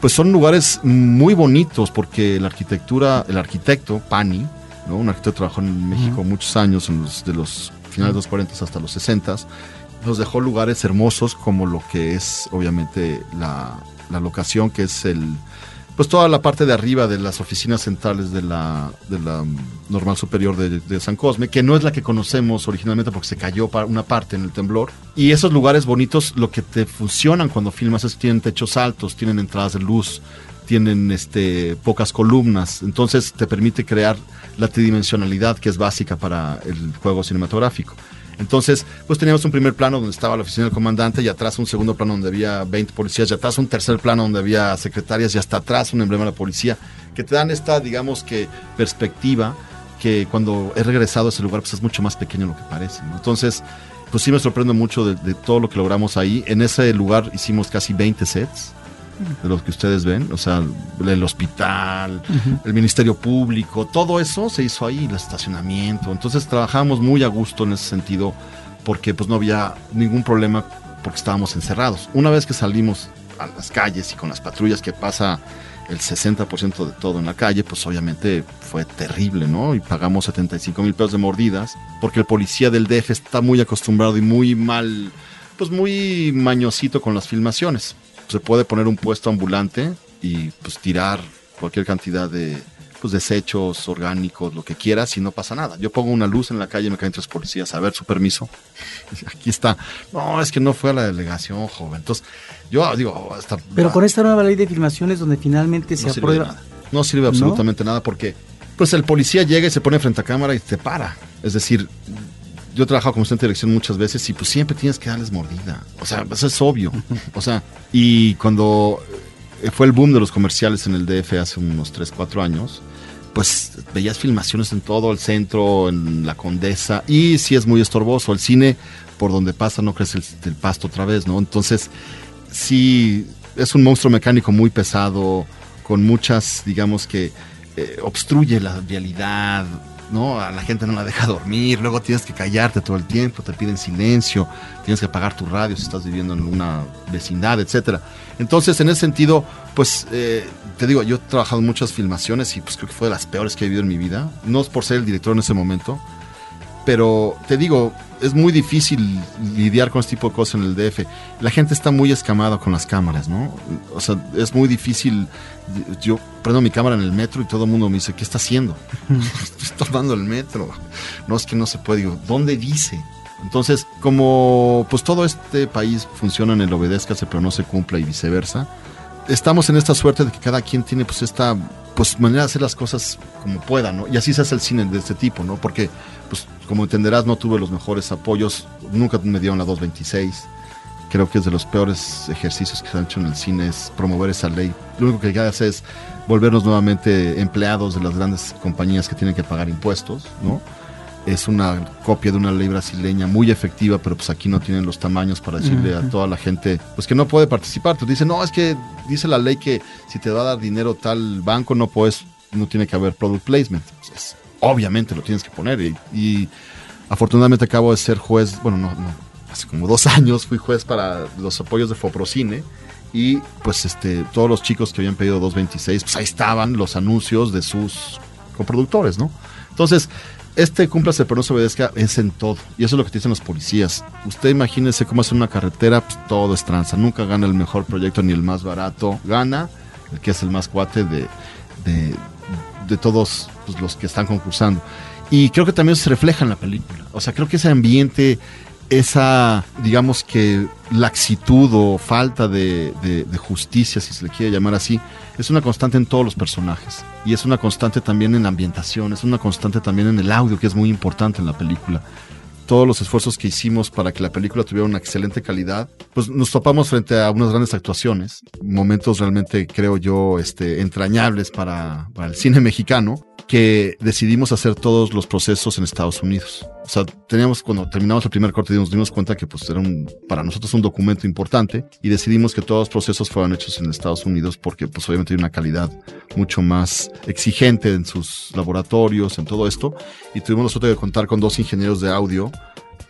pues son lugares muy bonitos porque la arquitectura, el arquitecto, Pani, ¿no? Un arquitecto que trabajó en México muchos años, en los, de los finales de los 40 hasta los 60, nos dejó lugares hermosos como lo que es, obviamente, la, la locación, que es el pues toda la parte de arriba de las oficinas centrales de la, de la normal superior de, San Cosme, que no es la que conocemos originalmente porque se cayó una parte en el temblor. Y esos lugares bonitos, lo que te funcionan cuando filmas es que tienen techos altos, tienen entradas de luz, tienen este, pocas columnas, entonces te permite crear la tridimensionalidad que es básica para el juego cinematográfico. Entonces, pues teníamos un primer plano donde estaba la oficina del comandante y atrás un segundo plano donde había 20 policías y atrás un tercer plano donde había secretarias y hasta atrás un emblema de la policía, que te dan esta, digamos que, perspectiva que cuando he regresado a ese lugar pues es mucho más pequeño de lo que parece. Entonces, pues sí me sorprendo mucho de, de, todo lo que logramos ahí. En ese lugar hicimos casi 20 sets de los que ustedes ven, o sea, el hospital, uh -huh. el Ministerio Público, todo eso se hizo ahí, el estacionamiento. Entonces trabajamos muy a gusto en ese sentido porque pues no había ningún problema porque estábamos encerrados. Una vez que salimos a las calles y con las patrullas que pasa el 60% de todo en la calle, pues obviamente fue terrible, ¿no? Y pagamos 75 mil pesos de mordidas porque el policía del DF está muy acostumbrado y muy mal, pues muy mañosito con las filmaciones se puede poner un puesto ambulante y pues tirar cualquier cantidad de pues, desechos orgánicos, lo que quieras, y no pasa nada. Yo pongo una luz en la calle, me caen tres policías, a ver su permiso. Aquí está. No, es que no fue a la delegación, joven. Entonces, yo digo, hasta. Pero con esta nueva ley de filmaciones donde finalmente se no aprueba. Sirve no sirve absolutamente ¿No? nada porque pues el policía llega y se pone frente a cámara y te para. Es decir, yo he trabajado como asistente de dirección muchas veces y pues siempre tienes que darles mordida. O sea, eso es obvio. O sea, y cuando fue el boom de los comerciales en el DF hace unos 3, 4 años, pues veías filmaciones en todo el centro, en la Condesa, y sí es muy estorboso. El cine, por donde pasa, no crece el, el pasto otra vez, ¿no? Entonces, sí, es un monstruo mecánico muy pesado, con muchas, digamos que, eh, obstruye la vialidad, ¿no? A la gente no la deja dormir, luego tienes que callarte todo el tiempo, te piden silencio, tienes que apagar tu radio si estás viviendo en una vecindad, etcétera. Entonces, en ese sentido, pues eh, te digo, yo he trabajado en muchas filmaciones y pues creo que fue de las peores que he vivido en mi vida. No es por ser el director en ese momento, pero te digo, es muy difícil lidiar con este tipo de cosas en el DF. La gente está muy escamada con las cámaras, ¿no? O sea, es muy difícil. Yo prendo mi cámara en el metro y todo el mundo me dice, ¿qué está haciendo? Estoy tomando el metro. No es que no se puede. Digo, ¿dónde dice? Entonces, como pues todo este país funciona en el obedézcase pero no se cumpla y viceversa, estamos en esta suerte de que cada quien tiene pues esta pues manera de hacer las cosas como pueda, ¿no? Y así se hace el cine de este tipo, ¿no? Porque como entenderás no tuve los mejores apoyos, nunca me dieron la 226. Creo que es de los peores ejercicios que se han hecho en el cine es promover esa ley. Lo único que hace es volvernos nuevamente empleados de las grandes compañías que tienen que pagar impuestos, ¿no? es una copia de una ley brasileña muy efectiva, pero pues aquí no tienen los tamaños para decirle uh -huh. a toda la gente pues que no puede participar. Te dicen, no, es que dice la ley que si te va a dar dinero tal banco no puedes, no tiene que haber product placement. Obviamente lo tienes que poner y, afortunadamente acabo de ser juez, bueno, no, no, hace como dos años fui juez para los apoyos de Foprocine y pues este todos los chicos que habían pedido 226, pues ahí estaban los anuncios de sus coproductores, ¿no? Entonces, este cúmplase pero no se obedezca es en todo. Y eso es lo que dicen los policías. Usted imagínese cómo hacer una carretera, pues todo es tranza. Nunca gana el mejor proyecto ni el más barato. Gana el que es el más cuate de, de, de todos pues, los que están concursando. Y creo que también se refleja en la película. O sea, creo que ese ambiente, esa, digamos que, laxitud o falta de, de, de justicia, si se le quiere llamar así, es una constante en todos los personajes y es una constante también en la ambientación, es una constante también en el audio que es muy importante en la película. Todos los esfuerzos que hicimos para que la película tuviera una excelente calidad, pues nos topamos frente a unas grandes actuaciones, momentos realmente creo yo este, entrañables para, para el cine mexicano que decidimos hacer todos los procesos en Estados Unidos. O sea, teníamos, cuando terminamos el primer corte, nos dimos cuenta que pues era un, para nosotros un documento importante y decidimos que todos los procesos fueran hechos en Estados Unidos porque pues obviamente hay una calidad mucho más exigente en sus laboratorios, en todo esto. Y tuvimos nosotros que contar con dos ingenieros de audio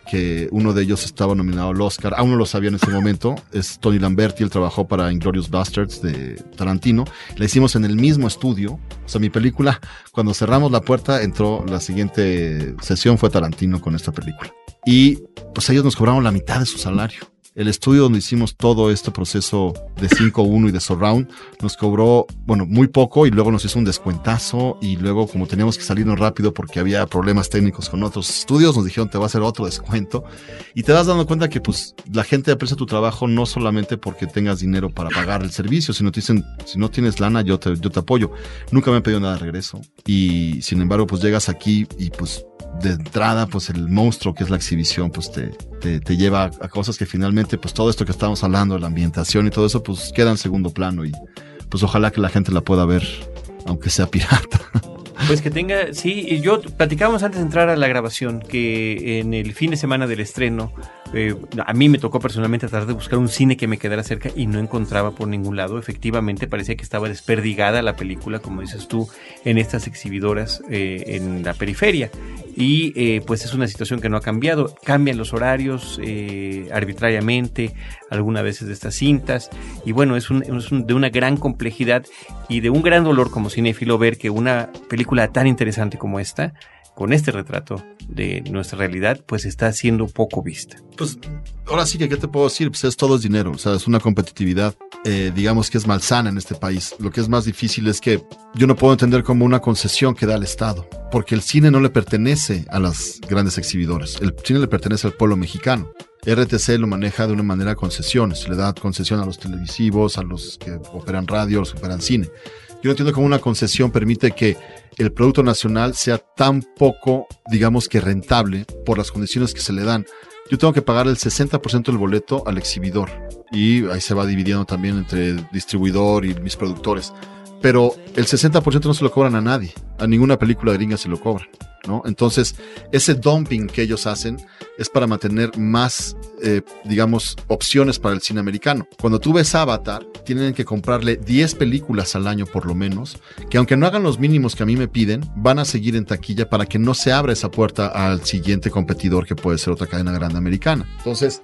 que uno de ellos estaba nominado al Oscar, aún no lo sabía en ese momento, es Tony Lamberti, él trabajó para Inglorious Bastards de Tarantino, la hicimos en el mismo estudio, o sea, mi película, cuando cerramos la puerta, entró la siguiente sesión, fue Tarantino con esta película. Y pues ellos nos cobraron la mitad de su salario. El estudio donde hicimos todo este proceso de 5.1 y de surround nos cobró, bueno, muy poco y luego nos hizo un descuentazo y luego como teníamos que salirnos rápido porque había problemas técnicos con otros estudios, nos dijeron te va a hacer otro descuento y te vas dando cuenta que pues la gente aprecia tu trabajo no solamente porque tengas dinero para pagar el servicio, sino te dicen, si no tienes lana, yo te, yo te apoyo. Nunca me han pedido nada de regreso. Y sin embargo pues llegas aquí y pues de entrada, pues el monstruo que es la exhibición, pues te, te, lleva a cosas que finalmente, pues todo esto que estamos hablando, la ambientación y todo eso, pues queda en segundo plano y pues ojalá que la gente la pueda ver, aunque sea pirata. Pues que tenga, sí, yo platicábamos antes de entrar a la grabación que en el fin de semana del estreno, eh, a mí me tocó personalmente tratar de buscar un cine que me quedara cerca y no encontraba por ningún lado. Efectivamente, parecía que estaba desperdigada la película, como dices tú, en estas exhibidoras eh, en la periferia. Y eh, pues es una situación que no ha cambiado. Cambian los horarios arbitrariamente, algunas veces de estas cintas. Y bueno, es, de una gran complejidad y de un gran dolor como cinéfilo ver que una película tan interesante como esta con este retrato de nuestra realidad, pues está siendo poco vista. Pues ahora sí que, ¿qué te puedo decir? Pues es todo es dinero, o sea, es una competitividad, eh, digamos que es malsana en este país. Lo que es más difícil es que yo no puedo entender como una concesión que da el Estado, porque el cine no le pertenece a las grandes exhibidores, el cine le pertenece al pueblo mexicano. RTC lo maneja de una manera concesiones, le da concesión a los televisivos, a los que operan radio, a los que operan cine. Yo no entiendo cómo una concesión permite que el producto nacional sea tan poco, digamos que rentable por las condiciones que se le dan. Yo tengo que pagar el 60% del boleto al exhibidor y ahí se va dividiendo también entre distribuidor y mis productores. Pero el 60% no se lo cobran a nadie, a ninguna película gringa se lo cobran. ¿no? Entonces, ese dumping que ellos hacen es para mantener más, eh, digamos, opciones para el cine americano. Cuando tú ves Avatar, tienen que comprarle 10 películas al año por lo menos, que aunque no hagan los mínimos que a mí me piden, van a seguir en taquilla para que no se abra esa puerta al siguiente competidor que puede ser otra cadena grande americana. Entonces,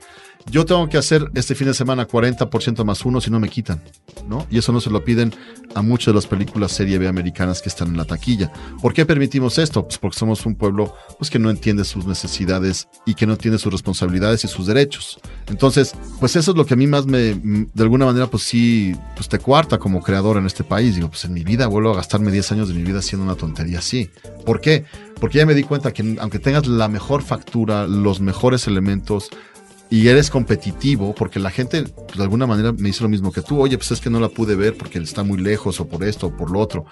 yo tengo que hacer este fin de semana 40% más uno si no me quitan, ¿no? Y eso no se lo piden a muchas de las películas serie B americanas que están en la taquilla. ¿Por qué permitimos esto? Pues porque somos un pueblo pues, que no entiende sus necesidades y que no entiende sus responsabilidades y sus derechos. Entonces, pues eso es lo que a mí más me, de alguna manera, pues sí, pues te cuarta como creador en este país. Digo, pues en mi vida vuelvo a gastarme 10 años de mi vida haciendo una tontería así. ¿Por qué? Porque ya me di cuenta que aunque tengas la mejor factura, los mejores elementos, y eres competitivo, porque la gente pues, de alguna manera me dice lo mismo que tú, oye, pues es que no la pude ver porque está muy lejos o por esto o por lo otro.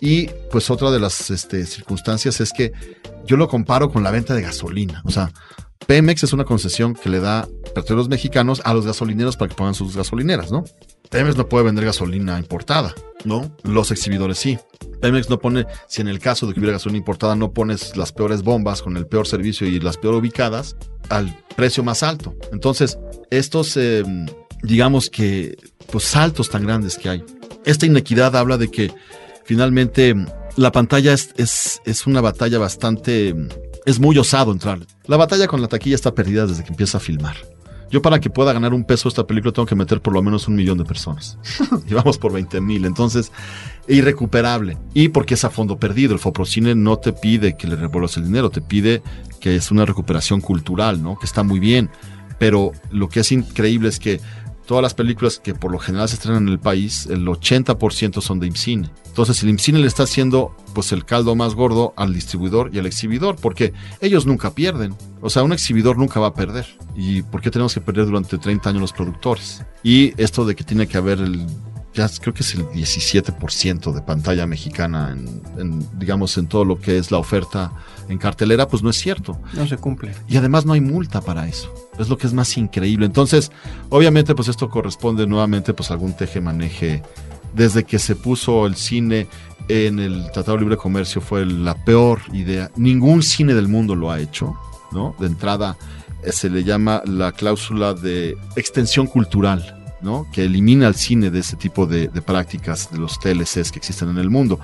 Y pues otra de las este, circunstancias es que yo lo comparo con la venta de gasolina. O sea, Pemex es una concesión que le da petróleos mexicanos a los gasolineros para que pongan sus gasolineras, ¿no? Pemex no puede vender gasolina importada, ¿no? Los exhibidores sí. Pemex no pone, si en el caso de que hubiera gasolina importada, no pones las peores bombas con el peor servicio y las peor ubicadas al precio más alto. Entonces, estos, eh, digamos que, pues saltos tan grandes que hay. Esta inequidad habla de que finalmente la pantalla es, es, es una batalla bastante, es muy osado entrar. La batalla con la taquilla está perdida desde que empieza a filmar. Yo para que pueda ganar un peso esta película tengo que meter por lo menos un millón de personas. y vamos por 20 mil. Entonces, irrecuperable. Y porque es a fondo perdido. El Foprocine no te pide que le revuelvas el dinero, te pide que es una recuperación cultural, ¿no? Que está muy bien. Pero lo que es increíble es que todas las películas que por lo general se estrenan en el país, el 80% son de IMCINE. Entonces el IMCINE le está haciendo pues el caldo más gordo al distribuidor y al exhibidor, porque ellos nunca pierden. O sea, un exhibidor nunca va a perder. ¿Y por qué tenemos que perder durante 30 años los productores? Y esto de que tiene que haber el ya creo que es el 17% de pantalla mexicana en, digamos, en todo lo que es la oferta en cartelera, pues no es cierto. No se cumple. Y además no hay multa para eso. Es lo que es más increíble. Entonces, obviamente, pues esto corresponde nuevamente pues a algún teje-maneje desde que se puso el cine en el Tratado de Libre Comercio fue la peor idea. Ningún cine del mundo lo ha hecho, ¿no? De entrada eh, se le llama la cláusula de extensión cultural, ¿no? Que elimina al cine de ese tipo de, de prácticas de los TLCs que existen en el mundo.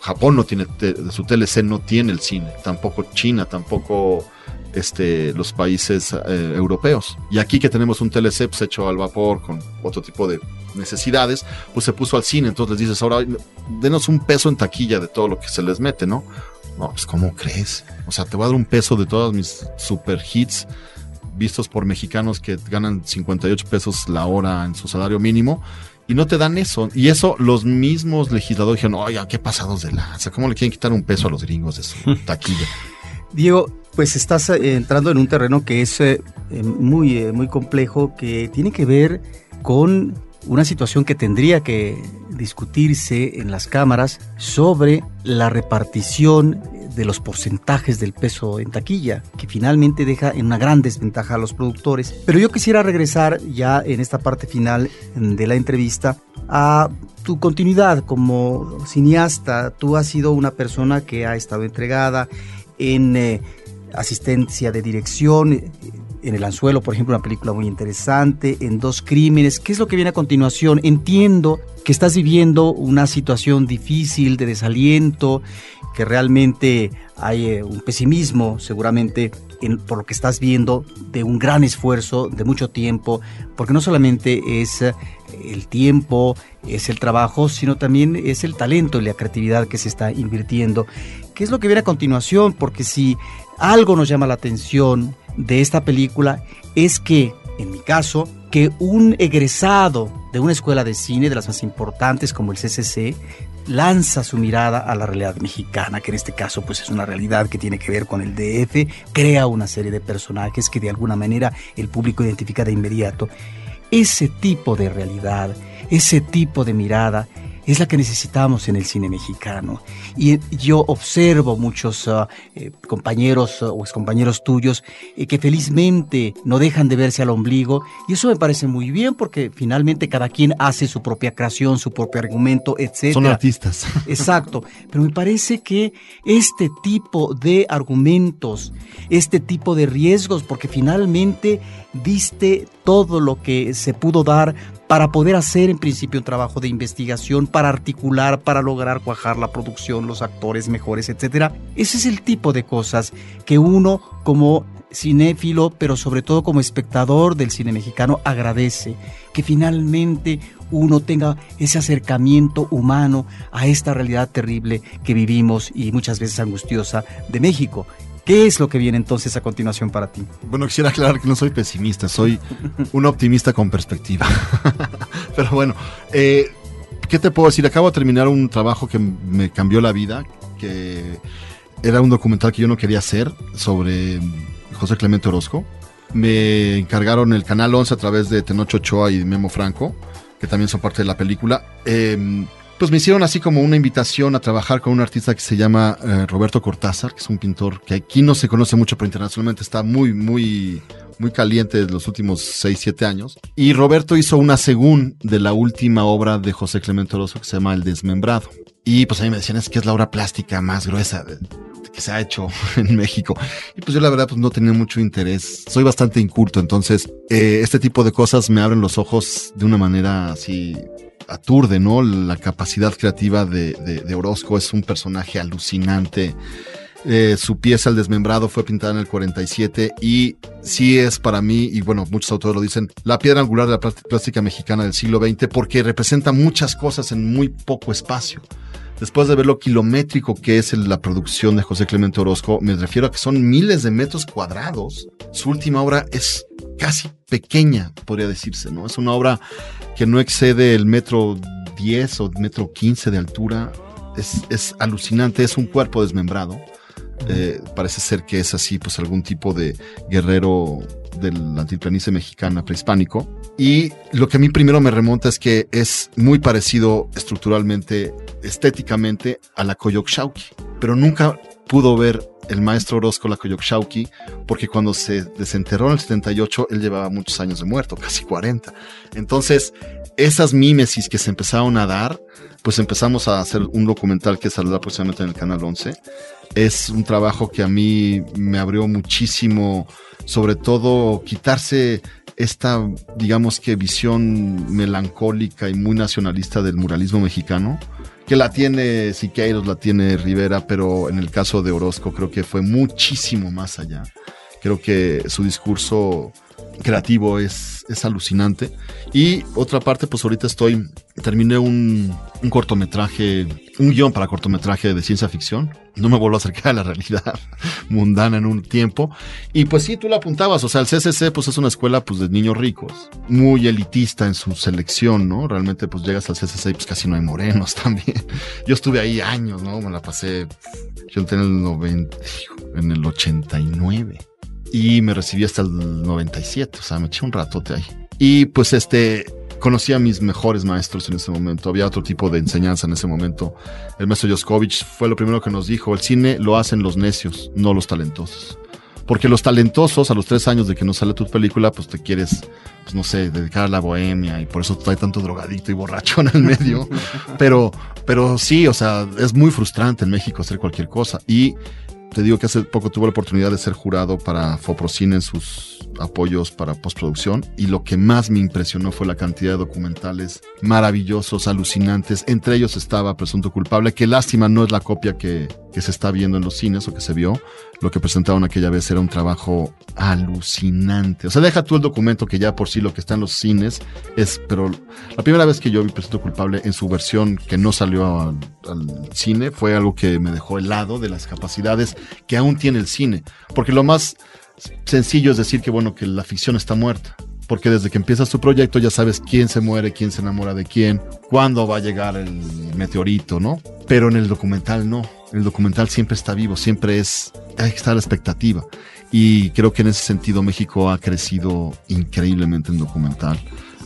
Japón no tiene, su TLC no tiene el cine, tampoco China, tampoco este, los países eh, europeos. Y aquí que tenemos un TLC pues, hecho al vapor con otro tipo de necesidades, pues se puso al cine. Entonces les dices, ahora denos un peso en taquilla de todo lo que se les mete, ¿no? No, pues ¿cómo crees? O sea, te voy a dar un peso de todos mis super hits vistos por mexicanos que ganan 58 pesos la hora en su salario mínimo y no te dan eso. Y eso los mismos legisladores dijeron, oiga, qué pasados de lanza, ¿cómo le quieren quitar un peso a los gringos de su taquilla? Diego, pues estás eh, entrando en un terreno que es eh, eh, muy, muy complejo, que tiene que ver con una situación que tendría que discutirse en las cámaras sobre la repartición de los porcentajes del peso en taquilla, que finalmente deja en una gran desventaja a los productores. Pero yo quisiera regresar ya en esta parte final de la entrevista a tu continuidad como cineasta. Tú has sido una persona que ha estado entregada en eh, asistencia de dirección, eh, en El Anzuelo, por ejemplo, una película muy interesante, en Dos Crímenes. ¿Qué es lo que viene a continuación? Entiendo que estás viviendo una situación difícil de desaliento, que realmente hay eh, un pesimismo seguramente en- por lo que estás viendo de un gran esfuerzo de mucho tiempo, porque no solamente es eh, el tiempo, es el trabajo, sino también es el talento y la creatividad que se está invirtiendo. ¿Qué es lo que viene a continuación? Porque si algo nos llama la atención de esta película es que, en mi caso, que un egresado de una escuela de cine de las más importantes como el CCC lanza su mirada a la realidad mexicana, que en este caso pues es una realidad que tiene que ver con el DF, crea una serie de personajes que de alguna manera el público identifica de inmediato. Ese tipo de realidad, ese tipo de mirada es la que necesitamos en el cine mexicano. Y eh, yo observo muchos ah, eh, compañeros ah, o excompañeros tuyos eh, que felizmente no dejan de verse al ombligo y eso me parece muy bien porque finalmente cada quien hace su propia creación, su propio argumento, etc. Son artistas. Exacto, pero me parece que este tipo de argumentos, este tipo de riesgos, porque finalmente diste todo lo que se pudo dar para poder hacer en principio un trabajo de investigación, para articular, para lograr cuajar la producción, los actores mejores, etcétera. Ese es el tipo de cosas que uno como cinéfilo, pero sobre todo como espectador del cine mexicano agradece que finalmente uno tenga ese acercamiento humano a esta realidad terrible que vivimos y muchas veces angustiosa de México. ¿Qué es lo que viene entonces a continuación para ti? Bueno, quisiera aclarar que no soy pesimista, soy un optimista con perspectiva. Pero bueno, eh, ¿qué te puedo decir? Acabo de terminar un trabajo que me cambió la vida, que era un documental que yo no quería hacer sobre José Clemente Orozco. Me encargaron el Canal 11 a través de Tenocho Ochoa y Memo Franco, que también son parte de la película. Eh, pues me hicieron así como una invitación a trabajar con un artista que se llama eh, Roberto Cortázar, que es un pintor que aquí no se conoce mucho, pero internacionalmente está muy, muy, muy caliente desde los últimos 6, 7 años. Y Roberto hizo una según de la última obra de José Clemente Orozco que se llama El Desmembrado. Y pues a mí me decían, es que es la obra plástica más gruesa de- que se ha hecho en México. Y pues yo la verdad pues no tenía mucho interés. Soy bastante inculto, entonces eh, este tipo de cosas me abren los ojos de una manera así aturde, ¿no? La capacidad creativa de, Orozco es un personaje alucinante. Eh, su pieza El Desmembrado fue pintada en el 47 y sí es para mí, y bueno, muchos autores lo dicen, la piedra angular de la plá- plástica mexicana del siglo XX porque representa muchas cosas en muy poco espacio. Después de ver lo kilométrico que es la producción de José Clemente Orozco, me refiero a que son miles de metros cuadrados. Su última obra es casi pequeña, podría decirse, ¿no? Es una obra que no excede el metro 10 o metro 15 de altura. Es, es alucinante, es un cuerpo desmembrado. Eh, parece ser que es así, pues algún tipo de guerrero de la altiplanicie mexicana prehispánico. Y lo que a mí primero me remonta es que es muy parecido estructuralmente, estéticamente, a la Coyoxauqui, pero nunca pudo ver el maestro Orozco Lacoyoxauqui, porque cuando se desenterró en el 78, él llevaba muchos años de muerto, casi 40. Entonces, esas mímesis que se empezaron a dar, pues empezamos a hacer un documental que saldrá próximamente en el Canal 11. Es un trabajo que a mí me abrió muchísimo, sobre todo quitarse esta, digamos que visión melancólica y muy nacionalista del muralismo mexicano, que la tiene Siqueiros, la tiene Rivera, pero en el caso de Orozco creo que fue muchísimo más allá. Creo que su discurso creativo es, es alucinante. Y otra parte, pues ahorita estoy, terminé un, un cortometraje, un guion para cortometraje de ciencia ficción. No me vuelvo a acercar a la realidad mundana en un tiempo. Y pues sí, tú lo apuntabas, o sea, el CCC pues es una escuela pues de niños ricos, muy elitista en su selección, ¿no? Realmente pues llegas al CCC y pues casi no hay morenos también. Yo estuve ahí años, ¿no? Me la pasé, yo entré en el 90, en el 89 y me recibí hasta el 97, o sea, me eché un ratote ahí. Y pues este, conocí a mis mejores maestros en ese momento, había otro tipo de enseñanza en ese momento. El maestro Joskovich fue lo primero que nos dijo, el cine lo hacen los necios, no los talentosos. Porque los talentosos, a los tres años de que no sale tu película, pues te quieres, pues no sé, dedicar a la bohemia y por eso hay tanto drogadito y borracho en el medio. pero, pero sí, o sea, es muy frustrante en México hacer cualquier cosa. Y te digo que hace poco tuve la oportunidad de ser jurado para Foprocine en sus apoyos para postproducción y lo que más me impresionó fue la cantidad de documentales maravillosos, alucinantes. Entre ellos estaba Presunto Culpable, que lástima no es la copia que, que se está viendo en los cines o que se vio. Lo que presentaron aquella vez era un trabajo alucinante. O sea, deja tú el documento que ya por sí lo que está en los cines es, pero la primera vez que yo vi Presunto Culpable en su versión que no salió al, al cine fue algo que me dejó helado de las capacidades que aún tiene el cine. Porque lo más sencillo es decir que bueno, que la ficción está muerta. Porque desde que empiezas tu proyecto ya sabes quién se muere, quién se enamora de quién, cuándo va a llegar el meteorito, ¿no? Pero en el documental no. El documental siempre está vivo, siempre es, hay que la expectativa. Y creo que en ese sentido México ha crecido increíblemente en documental.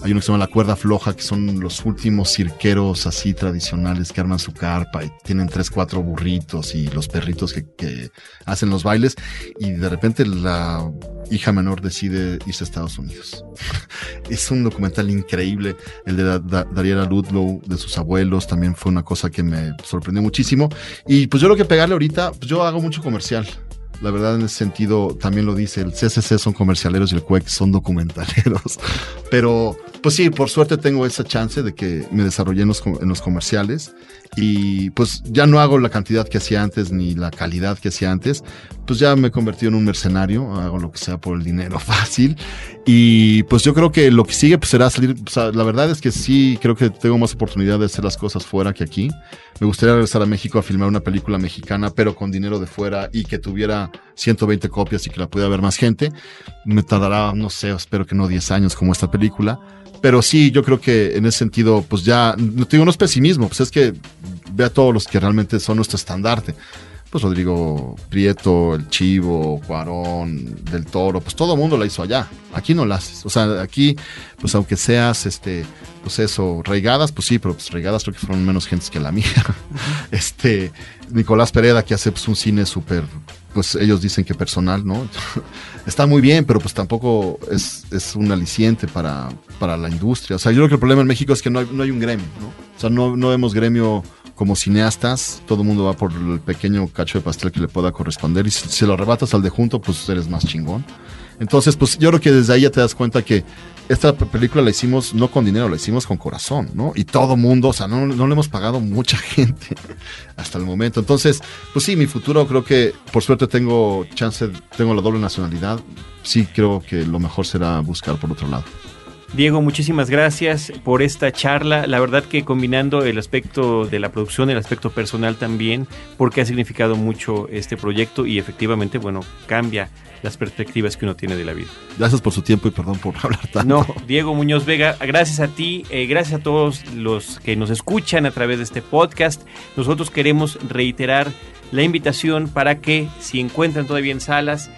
Hay uno que se llama La Cuerda Floja, que son los últimos cirqueros así tradicionales que arman su carpa y tienen tres, cuatro burritos y los perritos que, que hacen los bailes. Y de repente la hija menor decide irse a Estados Unidos. es un documental increíble. El de da da Dariela Ludlow, de sus abuelos, también fue una cosa que me sorprendió muchísimo. Y pues yo lo que pegarle ahorita, pues yo hago mucho comercial. La verdad, en ese sentido, también lo dice, el CCC son comercialeros y el CUEC son documentaleros. Pero, pues sí, por suerte tengo esa chance de que me desarrollé en los, en los comerciales y pues ya no hago la cantidad que hacía antes ni la calidad que hacía antes. Pues ya me he convertido en un mercenario, hago lo que sea por el dinero fácil. Y pues yo creo que lo que sigue pues será salir, la verdad es que sí, creo que tengo más oportunidad de hacer las cosas fuera que aquí. Me gustaría regresar a México a filmar una película mexicana, pero con dinero de fuera y que tuviera 120 copias y que la pudiera ver más gente. Me tardará, no sé, espero que no 10 años como esta película. Pero sí, yo creo que en ese sentido, pues ya, no te digo, no es pesimismo, pues es que ve a todos los que realmente son nuestro estandarte. Pues Rodrigo Prieto, El Chivo, Cuarón, Del Toro, pues todo mundo la hizo allá. Aquí no la haces. O sea, aquí, pues aunque seas, este, pues eso, reigadas, pues sí, pero pues reigadas creo que fueron menos gentes que la mía. Este, Nicolás Pereda, que hace pues, un cine súper, pues ellos dicen que personal, ¿no? Está muy bien, pero pues tampoco es, es un aliciente para, para la industria. O sea, yo creo que el problema en México es que no hay, no hay un gremio, ¿no? O sea, no, no vemos gremio como cineastas, todo el mundo va por el pequeño cacho de pastel que le pueda corresponder y si, si lo arrebatas al de junto, pues eres más chingón. Entonces, pues yo creo que desde ahí ya te das cuenta que esta película la hicimos no con dinero, la hicimos con corazón, ¿no? Y todo mundo, o sea, no, no le hemos pagado mucha gente hasta el momento. Entonces, pues sí, mi futuro creo que por suerte tengo chance, tengo la doble nacionalidad. Sí, creo que lo mejor será buscar por otro lado. Diego, muchísimas gracias por esta charla. La verdad que combinando el aspecto de la producción, el aspecto personal también, porque ha significado mucho este proyecto y efectivamente, bueno, cambia las perspectivas que uno tiene de la vida. Gracias por su tiempo y perdón por hablar tanto. No, Diego Muñoz Vega, gracias a ti, eh, gracias a todos los que nos escuchan a través de este podcast. Nosotros queremos reiterar la invitación para que si encuentran todavía en salas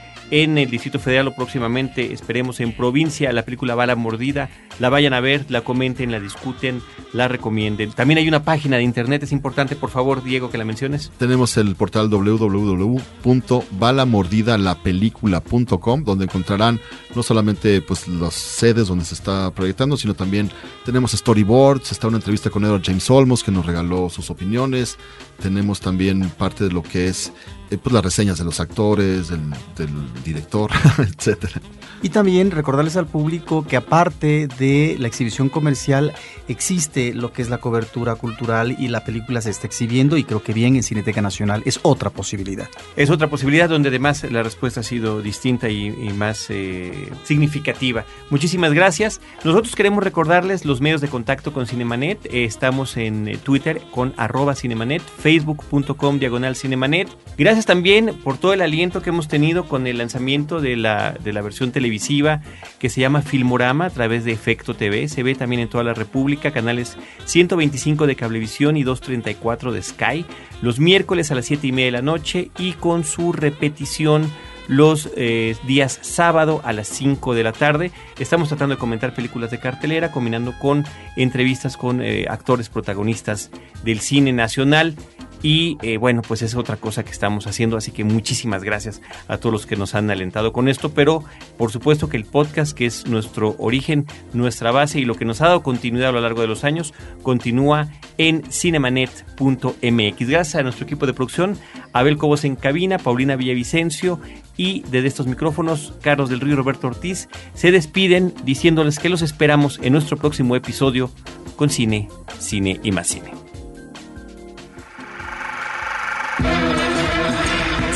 en el Distrito Federal o próximamente, esperemos, en provincia, la película Bala Mordida. La vayan a ver, la comenten, la discuten, la recomienden. También hay una página de internet, es importante, por favor, Diego, que la menciones. Tenemos el portal www.balamordidalapelícula.com, donde encontrarán no solamente pues las sedes donde se está proyectando, sino también tenemos storyboards, está una entrevista con Edward James Olmos que nos regaló sus opiniones, tenemos también parte de lo que es eh, pues las reseñas de los actores, del, del director, etcétera. Y también recordarles al público que aparte de la exhibición comercial existe lo que es la cobertura cultural y la película se está exhibiendo y creo que bien en Cineteca Nacional es otra posibilidad. Es otra posibilidad donde además la respuesta ha sido distinta y, y más eh, significativa. Muchísimas gracias. Nosotros queremos recordarles los medios de contacto con Cinemanet. Eh, estamos en Twitter con arroba Cinemanet, facebook.com diagonal Cinemanet. Gracias también por todo el aliento que hemos tenido con el lanzamiento de la, de la versión televisiva que se llama Filmorama a través de Efecto TV. Se ve también en toda la República, canales 125 de Cablevisión y 234 de Sky, los miércoles a las 7 y media de la noche y con su repetición los eh, días sábado a las 5 de la tarde. Estamos tratando de comentar películas de cartelera, combinando con entrevistas con eh, actores protagonistas del cine nacional. Y eh, bueno, pues es otra cosa que estamos haciendo, así que muchísimas gracias a todos los que nos han alentado con esto, pero por supuesto que el podcast, que es nuestro origen, nuestra base y lo que nos ha dado continuidad a lo largo de los años, continúa en cinemanet.mx. Gracias a nuestro equipo de producción, Abel Cobos en cabina, Paulina Villavicencio y desde estos micrófonos, Carlos del Río y Roberto Ortiz, se despiden diciéndoles que los esperamos en nuestro próximo episodio con Cine, Cine y más Cine.